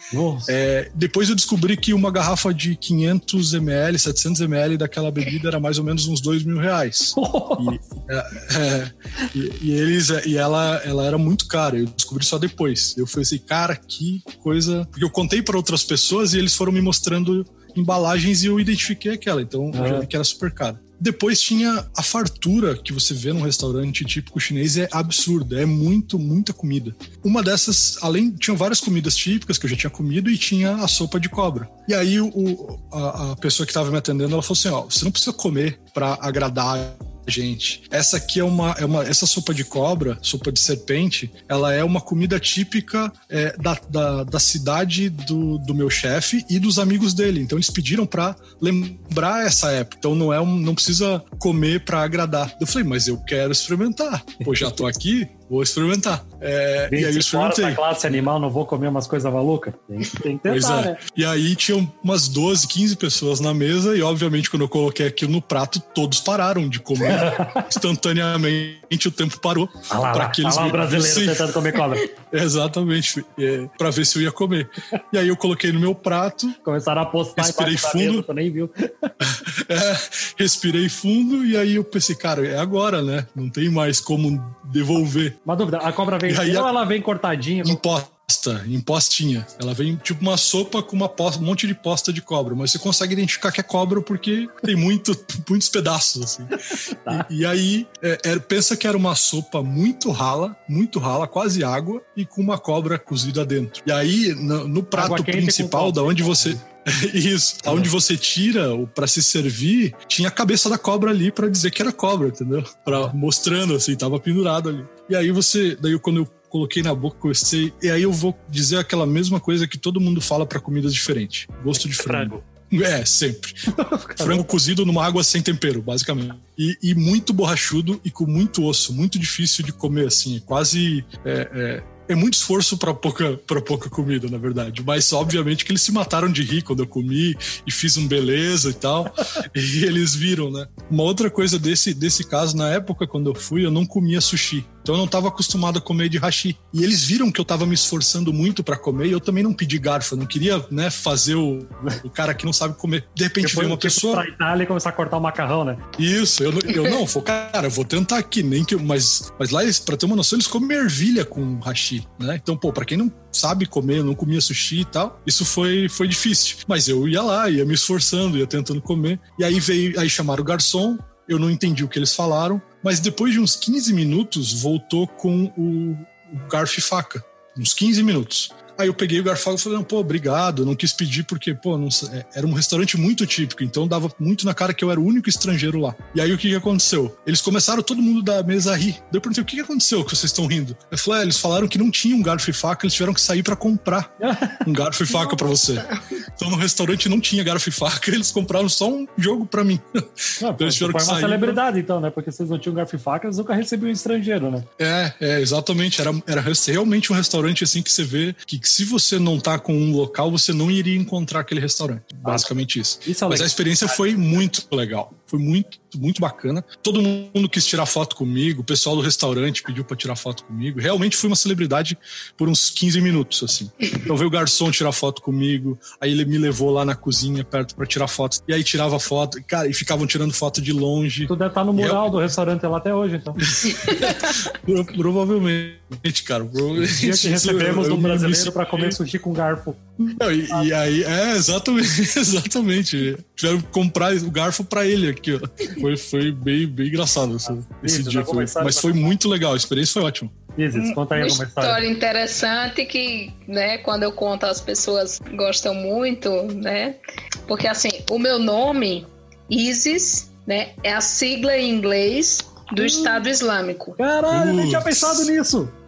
É, depois eu descobri que uma garrafa de 500 ml, 700 ml daquela bebida era mais ou menos uns dois mil reais. *laughs* e, é, é, e, e, eles, e ela, ela era muito cara, eu descobri só depois. Eu falei assim, cara, que coisa. Porque eu contei para outras pessoas e eles foram me mostrando embalagens e eu identifiquei aquela, então eu já vi que era super cara. Depois tinha a fartura que você vê num restaurante típico chinês, é absurda, é muito, muita comida. Uma dessas, além, tinham várias comidas típicas que eu já tinha comido e tinha a sopa de cobra. E aí o, a, a pessoa que estava me atendendo, ela falou assim, ó, você não precisa comer para agradar gente. Essa aqui é uma, é uma. Essa sopa de cobra, sopa de serpente, ela é uma comida típica é, da, da, da, cidade do, do meu chefe e dos amigos dele. Então eles pediram para lembrar essa época. Então não é um, não precisa comer para agradar. Eu falei, mas eu quero experimentar. Pô, já tô aqui, vou experimentar. É, e aí eu experimentei. da classe animal, não vou comer umas coisas malucas? Tem, tem que tentar, é. né? E aí tinham umas 12, 15 pessoas na mesa e obviamente quando eu coloquei aquilo no prato, todos pararam de comer *laughs* instantaneamente, o tempo parou. Ah lá, para aqueles ah lá, brasileiro assim, tentando comer cobra. *laughs* Exatamente, é, para ver se eu ia comer. E aí eu coloquei no meu prato. Começaram a postar respirei fundo. Mesa, nem viu. *laughs* é, respirei fundo e aí eu pensei, cara, é agora, né? Não tem mais como devolver. Uma dúvida, a cobra vem aí, ou ela vem cortadinha? Imposta, impostinha. Ela vem tipo uma sopa com uma posta, um monte de posta de cobra, mas você consegue identificar que é cobra porque tem muito, *laughs* muitos pedaços, assim. Tá. E, e, aí, é, é, pensa que era uma sopa muito rala, muito rala, quase água, e com uma cobra cozida dentro. E aí, no, no prato principal, da onde você *laughs* Isso. Tá. Onde você tira para se servir, tinha a cabeça da cobra ali para dizer que era cobra, entendeu? Para mostrando assim, tava pendurado ali. E aí você, daí quando eu coloquei na boca, comecei, e aí eu vou dizer aquela mesma coisa que todo mundo fala para comidas diferentes. Gosto de frango. É, sempre. *laughs* Frango cozido numa água sem tempero, basicamente. E, e, muito borrachudo e com muito osso, muito difícil de comer, assim. Quase é, é, é muito esforço para pouca, pra pouca comida, na verdade. Mas, obviamente, que eles se mataram de rir quando eu comi e fiz um beleza e tal. *laughs* e eles viram, né? Uma outra coisa desse, desse caso, na época, quando eu fui, eu não comia sushi. Então eu não estava acostumado a comer de hashi. E eles viram que eu estava me esforçando muito para comer e eu também não pedi garfo. Eu não queria, né, fazer o, o cara que não sabe comer. De repente Depois, veio uma tipo, pessoa. Pra Itália e começar a cortar o macarrão, né? Isso, eu, *laughs* eu não, vou, cara, eu vou tentar aqui, nem que. Mas, mas lá, para ter uma noção, eles comem ervilha com hashi, né? Então, pô, pra quem não sabe comer, não comia sushi e tal, isso foi, foi difícil. Mas eu ia lá, ia me esforçando, ia tentando comer. E aí veio, aí chamaram o garçom, eu não entendi o que eles falaram, mas depois de uns 15 minutos voltou com o, o garfo e faca. Uns 15 minutos. Aí eu peguei o garfo e falei, não, pô, obrigado, não quis pedir porque, pô, não, é, era um restaurante muito típico, então dava muito na cara que eu era o único estrangeiro lá. E aí o que, que aconteceu? Eles começaram todo mundo da mesa a rir. Daí eu perguntei, o que, que aconteceu que vocês estão rindo? Eu falei, é, eles falaram que não tinham um garfo e faca, eles tiveram que sair para comprar *laughs* um garfo e faca para você. Então no restaurante não tinha garfo e faca, eles compraram só um jogo para mim. Não, *laughs* então, eles tiveram que uma celebridade, pra... então, né? Porque vocês não tinham garfo e faca, eles nunca recebiam um estrangeiro, né? É, é, exatamente. Era, era realmente um restaurante assim que você vê que, que se você não tá com um local, você não iria encontrar aquele restaurante. Basicamente isso. isso é Mas a experiência foi muito legal. Foi muito, muito bacana. Todo mundo quis tirar foto comigo, o pessoal do restaurante pediu para tirar foto comigo. Realmente fui uma celebridade por uns 15 minutos, assim. Então veio o garçom tirar foto comigo, aí ele me levou lá na cozinha perto para tirar foto. E aí tirava foto, cara, e ficavam tirando foto de longe. Tu deve estar tá no mural do restaurante lá até hoje, então. *laughs* provavelmente, cara. Provavelmente. dia que *laughs* recebemos um brasileiro para comer sushi com garfo. Não, e, e, aí, é, exatamente, *laughs* exatamente. Tiveram que comprar o garfo para ele aqui ó. Foi, foi bem, bem engraçado esse, esse dia. Foi, mas foi muito legal, a experiência foi ótima. Isis, conta aí uma história. história interessante que, né, quando eu conto as pessoas gostam muito, né? Porque assim, o meu nome, Isis, né, é a sigla em inglês do uh, Estado Islâmico. Caralho, eu nem tinha pensado nisso. *laughs*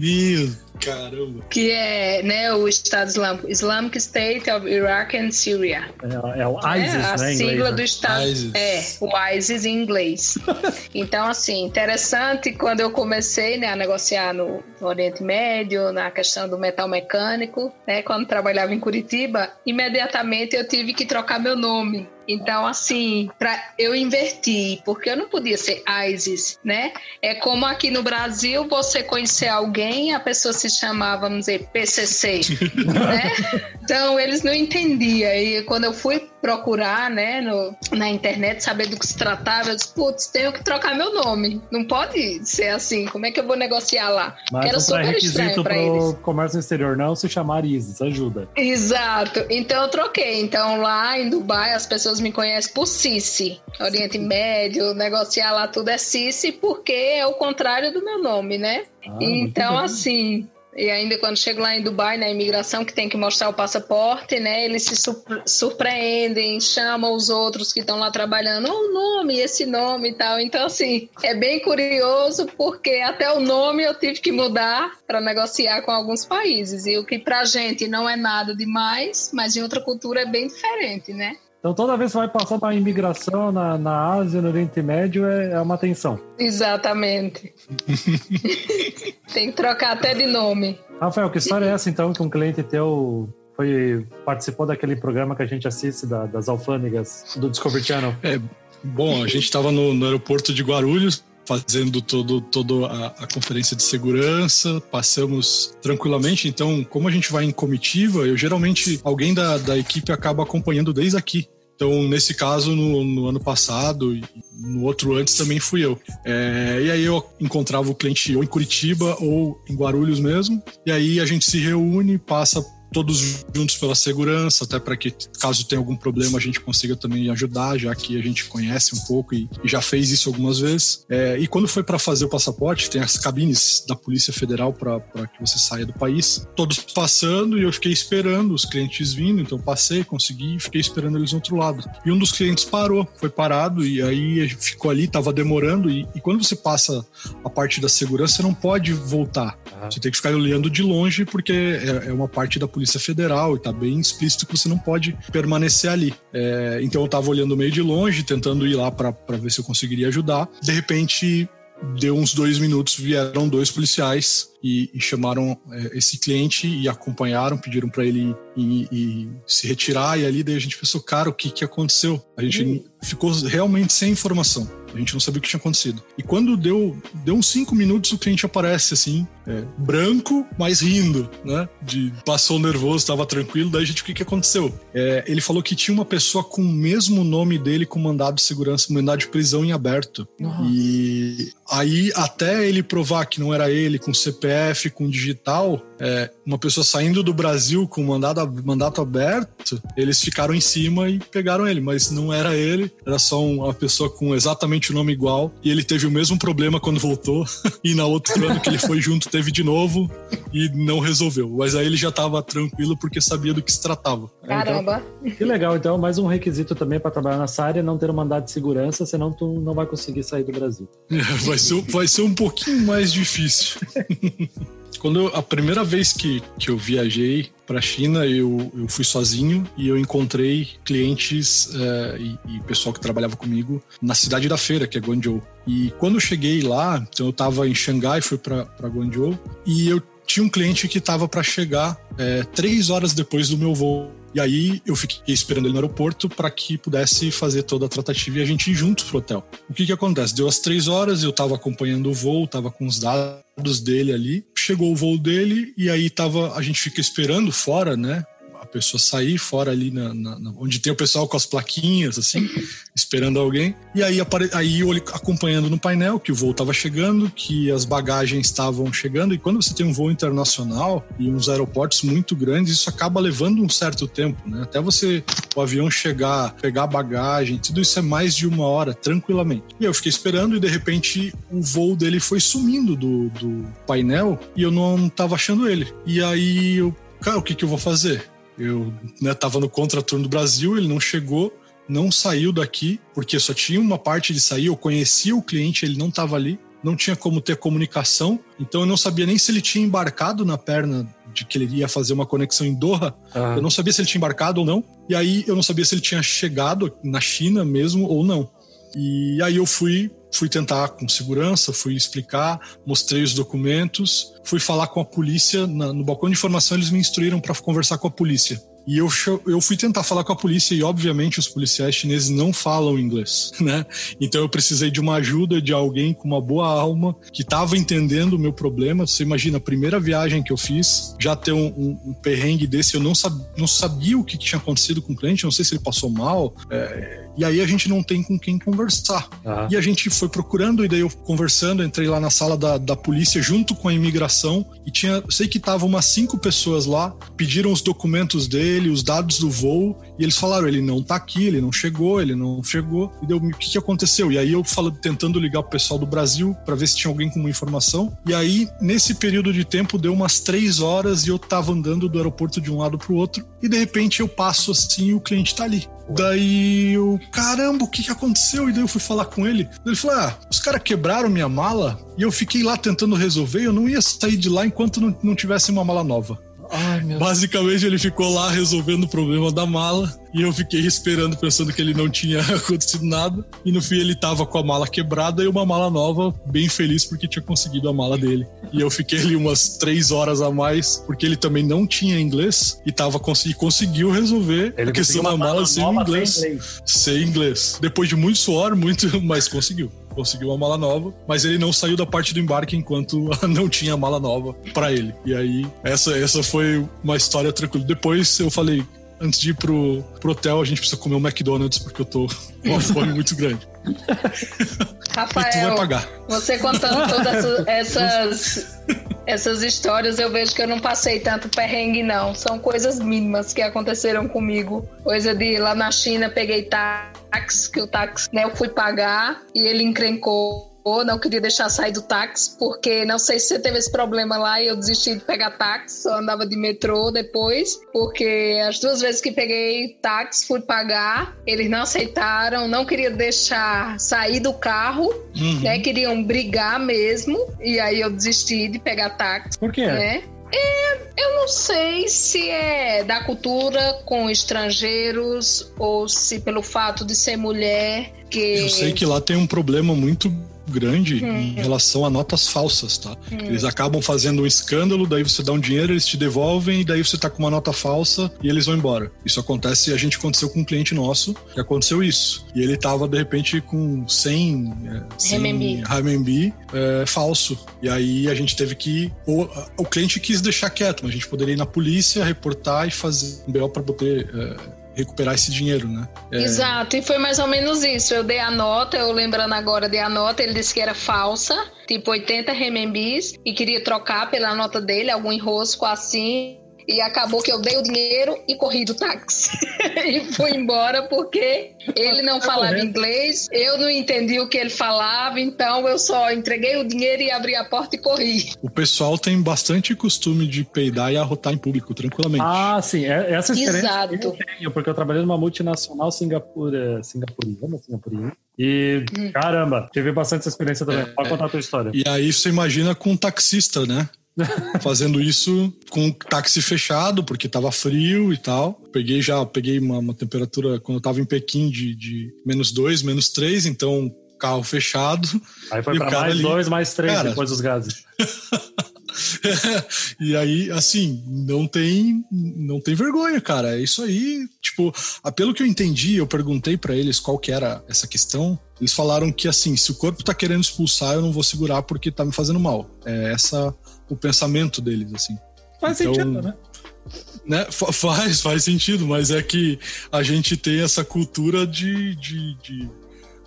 Meu Caramba. Que é né, o Estado Islâmico, Islamic State of Iraq and Syria. É, é o ISIS, é, a né, sigla inglês, do né? Estado. ISIS. É, o ISIS em inglês. *laughs* então, assim, interessante quando eu comecei né, a negociar no, no Oriente Médio, na questão do metal mecânico, né, quando trabalhava em Curitiba, imediatamente eu tive que trocar meu nome. Então, assim, pra, eu inverti, porque eu não podia ser ISIS, né? É como aqui no Brasil, você conhecer alguém, a pessoa se chamava, vamos dizer, PCC, né? *laughs* Então, eles não entendiam. E quando eu fui procurar, né, no, na internet, saber do que se tratava, eu disse, putz, tenho que trocar meu nome. Não pode ser assim. Como é que eu vou negociar lá? Mas Era um super estranho para eles. comércio exterior não se chamar ISIS, ajuda. Exato. Então eu troquei. Então lá em Dubai as pessoas me conhecem por Cici. Oriente Médio, negociar lá tudo é Cici porque é o contrário do meu nome, né? Ah, então assim, e ainda quando chego lá em Dubai, na imigração, que tem que mostrar o passaporte, né? Eles se surpre- surpreendem, chamam os outros que estão lá trabalhando, "Oh, o nome, esse nome e tal. Então, assim, é bem curioso, porque até o nome eu tive que mudar para negociar com alguns países. E o que pra gente não é nada demais, mas em outra cultura é bem diferente, né? Então toda vez que vai passar na imigração na, na Ásia, no Oriente Médio, é, é uma tensão. Exatamente. *laughs* tem que trocar até de nome. Rafael, que história é essa então que um cliente teu foi, participou daquele programa que a gente assiste da- das alfândegas do Discovery Channel? Bom, a gente estava no, no aeroporto de Guarulhos fazendo todo, todo a, a conferência de segurança, passamos tranquilamente. Então, como a gente vai em comitiva, eu geralmente alguém da, da equipe acaba acompanhando desde aqui. Então, nesse caso, no, no ano passado e no outro antes também fui eu. É, e aí eu encontrava o cliente ou em Curitiba ou em Guarulhos mesmo. E aí a gente se reúne, passa todos juntos pela segurança, até para que caso tenha algum problema a gente consiga também ajudar, já que a gente conhece um pouco e, e já fez isso algumas vezes. É, e quando foi para fazer o passaporte, tem as cabines da Polícia Federal para que você saia do país, todos passando e eu fiquei esperando os clientes vindo, então passei, consegui e fiquei esperando eles no outro lado. E um dos clientes parou, foi parado e aí ficou ali, tava demorando e, e quando você passa a parte da segurança, você não pode voltar. Você tem que ficar olhando de longe porque é, é uma parte da Polícia Federal e tá bem explícito que você não pode permanecer ali. É, então eu tava olhando meio de longe, tentando ir lá para ver se eu conseguiria ajudar. De repente, deu uns dois minutos, vieram dois policiais e, e chamaram é, esse cliente e acompanharam, pediram para ele ir, ir se retirar. E ali daí a gente pensou, cara, o que, que aconteceu? A gente ficou realmente sem informação. A gente não sabia o que tinha acontecido. E quando deu, deu uns cinco minutos, o cliente aparece assim, é, branco, mas rindo, né? De, passou nervoso, estava tranquilo. Daí a gente, o que, que aconteceu? É, ele falou que tinha uma pessoa com o mesmo nome dele com mandado de segurança, mandado de prisão em aberto. E aí, até ele provar que não era ele, com CPF, com digital, é, uma pessoa saindo do Brasil com mandado, mandato aberto, eles ficaram em cima e pegaram ele, mas não era ele, era só uma pessoa com exatamente o nome igual. E ele teve o mesmo problema quando voltou, *laughs* e na outro ano que ele foi junto teve de novo e não resolveu. Mas aí ele já estava tranquilo porque sabia do que se tratava. Caramba. Então, que legal, então mais um requisito também para trabalhar nessa área é não ter um mandado de segurança, senão tu não vai conseguir sair do Brasil. *laughs* Vai ser, vai ser um pouquinho mais difícil. *laughs* Quando eu- a primeira vez que, que eu viajei para a China, eu, eu fui sozinho e eu encontrei clientes eh, e, e pessoal que trabalhava comigo na cidade da feira, que é Guangzhou. E quando eu cheguei lá, então eu estava em Xangai, fui para Guangzhou, e eu tinha um cliente que estava para chegar eh, três horas depois do meu voo. E aí eu fiquei esperando ele no aeroporto para que pudesse fazer toda a tratativa e a gente ir juntos pro hotel. O que que acontece? Deu as três horas, eu tava acompanhando o voo, tava com os dados dele ali. Chegou o voo dele e aí tava, a gente fica esperando fora, né? Pessoa sair fora ali na, na- na- onde tem o pessoal com as plaquinhas, assim, esperando alguém. E aí, apare- aí eu acompanhando no painel que o voo estava chegando, que as bagagens estavam chegando. E quando você tem um voo internacional e uns aeroportos muito grandes, isso acaba levando um certo tempo, né? Até você, o avião chegar, pegar a bagagem, tudo isso é mais de uma hora, tranquilamente. E eu fiquei esperando e de repente o voo dele foi sumindo do, do painel e eu não tava achando ele. E aí eu, cara, o que que eu vou fazer? Eu né, tava no contraturno do Brasil, ele não chegou, não saiu daqui, porque só tinha uma parte de sair. Eu conhecia o cliente, ele não estava ali. não tinha como ter comunicação, então eu não sabia nem se ele tinha embarcado na perna de que ele ia fazer uma conexão em Doha. Ah. Eu não sabia se ele tinha embarcado ou não. E aí eu não sabia se ele tinha chegado na China mesmo ou não. E aí eu fui fui tentar com segurança, fui explicar, mostrei os documentos, fui falar com a polícia na, no balcão de informação, eles me instruíram para conversar com a polícia. E eu, eu fui tentar falar com a polícia e, obviamente, os policiais chineses não falam inglês, *laughs* né? Então eu precisei de uma ajuda de alguém com uma boa alma que estava entendendo o meu problema. Você imagina, a primeira viagem que eu fiz, já ter um, um, um perrengue desse, eu não, sab, não sabia o que, que, tinha acontecido com o cliente, não sei se ele passou mal. É, e aí a gente não tem com quem conversar. Ah. E a gente foi procurando, e daí eu conversando, entrei lá na sala da, da polícia junto com a imigração, e tinha, sei que estavam umas cinco pessoas lá, pediram os documentos dele, os dados do voo, e eles falaram: ele não tá aqui, ele não chegou, ele não chegou. E deu, o que, que aconteceu? E aí eu falo, tentando ligar o pessoal do Brasil para ver se tinha alguém com uma informação. E aí, nesse período de tempo, deu umas três horas e eu tava andando do aeroporto de um lado pro outro, e de repente eu passo assim e o cliente tá ali. Daí eu, caramba, o que, que aconteceu? E daí eu fui falar com ele. Ele falou: Ah, os caras quebraram minha mala e eu fiquei lá tentando resolver. Eu não ia sair de lá enquanto não, não tivesse uma mala nova. Ai, Basicamente, ele ficou lá resolvendo o problema da mala e eu fiquei esperando, pensando que ele não tinha *laughs* acontecido nada. E no fim, ele tava com a mala quebrada e uma mala nova, bem feliz porque tinha conseguido a mala dele. E eu fiquei ali umas três horas a mais, porque ele também não tinha inglês e, tava, e conseguiu resolver ele a questão da mala sem inglês, sem inglês. Sem inglês. Depois de muito suor, muito, *laughs* mas conseguiu conseguiu uma mala nova, mas ele não saiu da parte do embarque enquanto *laughs* não tinha mala nova para ele. E aí, essa, essa foi uma história tranquila. Depois eu falei, antes de ir pro, pro hotel, a gente precisa comer um McDonald's, porque eu tô com uma fome muito grande. *laughs* Rafael, você contando todas essas, essas histórias, eu vejo que eu não passei tanto perrengue, não. São coisas mínimas que aconteceram comigo. Coisa de lá na China, peguei táxi, que o táxi, né, eu fui pagar e ele encrencou não queria deixar sair do táxi, porque não sei se você teve esse problema lá e eu desisti de pegar táxi, só andava de metrô depois, porque as duas vezes que peguei táxi, fui pagar, eles não aceitaram, não queria deixar sair do carro, uhum. né? Queriam brigar mesmo, e aí eu desisti de pegar táxi. Por quê? Né? É, eu não sei se é da cultura com estrangeiros ou se pelo fato de ser mulher que. Eu sei que lá tem um problema muito grande hum. em relação a notas falsas, tá? Hum. Eles acabam fazendo um escândalo, daí você dá um dinheiro, eles te devolvem, e daí você tá com uma nota falsa e eles vão embora. Isso acontece, a gente aconteceu com um cliente nosso, que aconteceu isso. E ele tava, de repente, com 100, 100 RMB é, falso. E aí a gente teve que. O, o cliente quis deixar quieto, mas a gente poderia ir na polícia, reportar e fazer um BO para poder. É, recuperar esse dinheiro, né? É... Exato, e foi mais ou menos isso. Eu dei a nota, eu lembrando agora, dei a nota, ele disse que era falsa, tipo 80 remembis, e queria trocar pela nota dele, algum enrosco assim. E acabou que eu dei o dinheiro e corri do táxi. *laughs* e fui embora porque ele não falava inglês, eu não entendi o que ele falava, então eu só entreguei o dinheiro e abri a porta e corri. O pessoal tem bastante costume de peidar e arrotar em público, tranquilamente. Ah, sim. É, essa experiência Exato. eu tenho, porque eu trabalhei numa multinacional singapura, singapuriana, singapuriana. E hum. caramba, tive bastante experiência também. Pode contar a tua história. E aí você imagina com um taxista, né? *laughs* fazendo isso com o táxi fechado, porque tava frio e tal. Peguei já, peguei uma, uma temperatura quando eu tava em Pequim de, de menos dois, menos três, então carro fechado. Aí foi para mais ali, dois, mais três cara, depois dos gases. *laughs* e aí, assim, não tem, não tem vergonha, cara. É isso aí. Tipo, pelo que eu entendi, eu perguntei para eles qual que era essa questão. Eles falaram que assim, se o corpo tá querendo expulsar, eu não vou segurar porque tá me fazendo mal. É essa o pensamento deles, assim. Faz então, sentido, né? né? Faz, faz sentido, mas é que a gente tem essa cultura de. de, de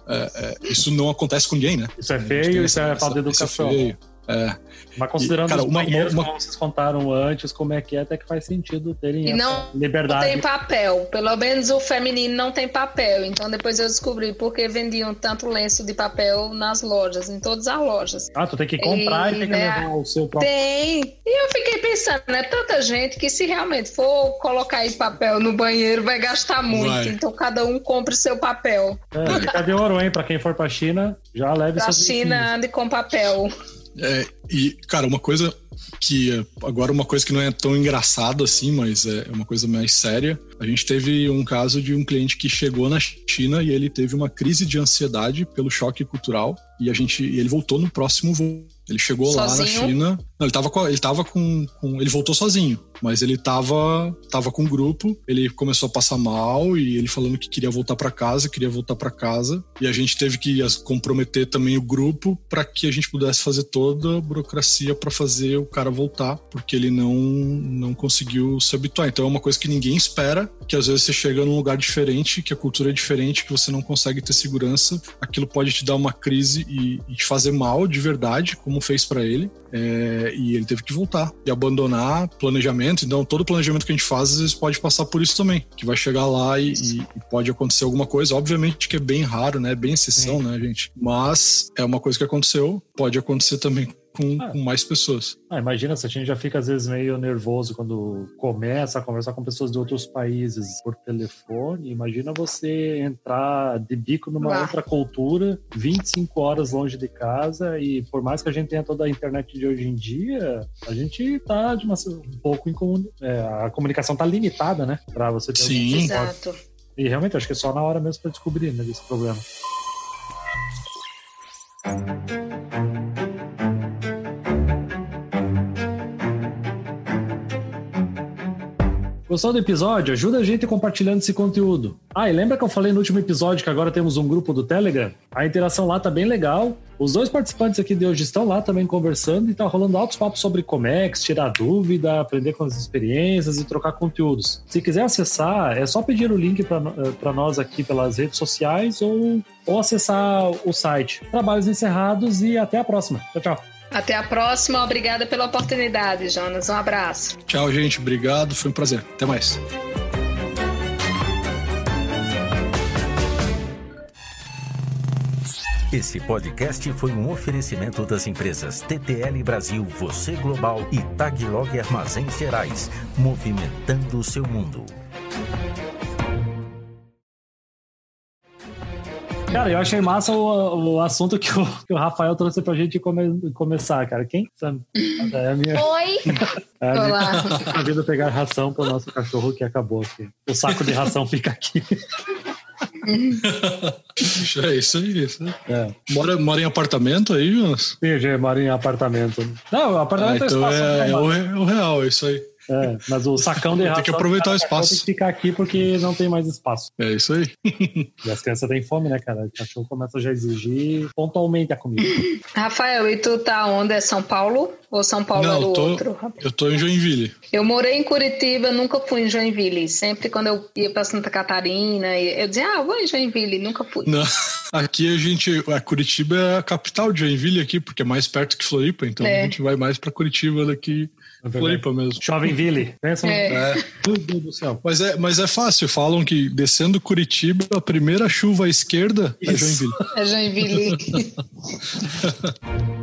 é, é, isso não acontece com ninguém, né? Isso é feio, isso é falta de educação. Isso é feio. É. Mas considerando e, cara, os uma, banheiros, uma, como vocês contaram antes, como é que é, até que faz sentido terem e não liberdade. tem papel. Pelo menos o feminino não tem papel. Então depois eu descobri porque vendiam tanto lenço de papel nas lojas, em todas as lojas. Ah, tu tem que comprar e, e tem que né, levar o seu próprio. Tem. E eu fiquei pensando, né? Tanta gente que se realmente for colocar aí papel no banheiro vai gastar muito. Vai. Então cada um compra o seu papel. É, dica de ouro, hein? Pra quem for pra China, já leve Pra China, ande com papel. É, e, cara, uma coisa que é, agora uma coisa que não é tão engraçado assim, mas é uma coisa mais séria. A gente teve um caso de um cliente que chegou na China e ele teve uma crise de ansiedade pelo choque cultural e a gente ele voltou no próximo voo. Ele chegou sozinho? lá na China. Não, ele tava com, ele tava com, com, Ele voltou sozinho, mas ele tava, tava com um grupo. Ele começou a passar mal e ele falando que queria voltar para casa, queria voltar para casa. E a gente teve que comprometer também o grupo para que a gente pudesse fazer toda a burocracia para fazer o cara voltar, porque ele não, não conseguiu se habituar. Então é uma coisa que ninguém espera, que às vezes você chega num lugar diferente, que a cultura é diferente, que você não consegue ter segurança. Aquilo pode te dar uma crise e, e te fazer mal de verdade, como fez para ele. É, e ele teve que voltar e abandonar planejamento. Então, todo planejamento que a gente faz, às vezes, pode passar por isso também. Que vai chegar lá e, e, pode acontecer alguma coisa. Obviamente que é bem raro, né? Bem exceção, Sim. né, gente? Mas é uma coisa que aconteceu. Pode acontecer também com, ah. com, mais pessoas. Ah, imagina se a gente já fica às vezes meio nervoso quando começa a conversar com pessoas de outros países por telefone. Imagina você entrar de bico numa ah. outra cultura, 25 horas longe de casa e por mais que a gente tenha toda a internet de hoje em dia, a gente tá de uma, um pouco em é, a comunicação tá limitada, né, para você ter Sim. Exato. E realmente acho que é só na hora mesmo para descobrir né, desse problema. Gostou do episódio? Ajuda a gente compartilhando esse conteúdo. Ah, e lembra que eu falei no último episódio que agora temos um grupo do Telegram? A interação lá tá bem legal. Os dois participantes aqui de hoje estão lá também conversando e tá rolando altos papos sobre Comex, tirar dúvida, aprender com as experiências e trocar conteúdos. Se quiser acessar, é só pedir o link para eh, nós aqui pelas redes sociais ou, ou acessar o site. Trabalhos encerrados e até a próxima. Tchau, tchau. Até a próxima. Obrigada pela oportunidade, Jonas. Um abraço. Tchau, gente. Obrigado. Foi um prazer. Até mais. Esse podcast foi um oferecimento das empresas TTL Brasil, Você Global e Taglog Armazéns Gerais, movimentando o seu mundo. Cara, eu achei massa o, o assunto que o, que o Rafael trouxe pra gente come, começar, cara. Quem? É a minha... Oi! É a Olá! *laughs* Minha, vida pegar ração pro nosso cachorro que acabou aqui. O saco de ração fica aqui. é isso aí. Isso. É. Mora, mora em apartamento aí, Jonas? Sim, gente, mora em apartamento. Não, apartamento ah, então é, é, o, é o real, é isso aí. É, mas o sacão de. Tem que aproveitar o espaço. Tem que ficar aqui porque não tem mais espaço. É isso aí. E as crianças têm fome, né, cara? O cachorro começa já a exigir pontualmente a comida. Rafael, e tu tá onde? É São Paulo? Ou São Paulo não, é do tô, outro? Eu tô em Joinville. Eu morei em Curitiba, nunca fui em Joinville. Sempre quando eu ia pra Santa Catarina, eu dizia, ah, vou em Joinville, nunca fui. Não, *laughs* aqui a gente. A Curitiba é a capital de Joinville aqui, porque é mais perto que Floripa, então é. a gente vai mais pra Curitiba daqui é Floripa mesmo. Joinville. Pensa é. é. Meu Deus do céu. Mas é, mas é fácil. Falam que descendo Curitiba, a primeira chuva à esquerda é Isso. é Joinville. É Joinville. *laughs* *laughs*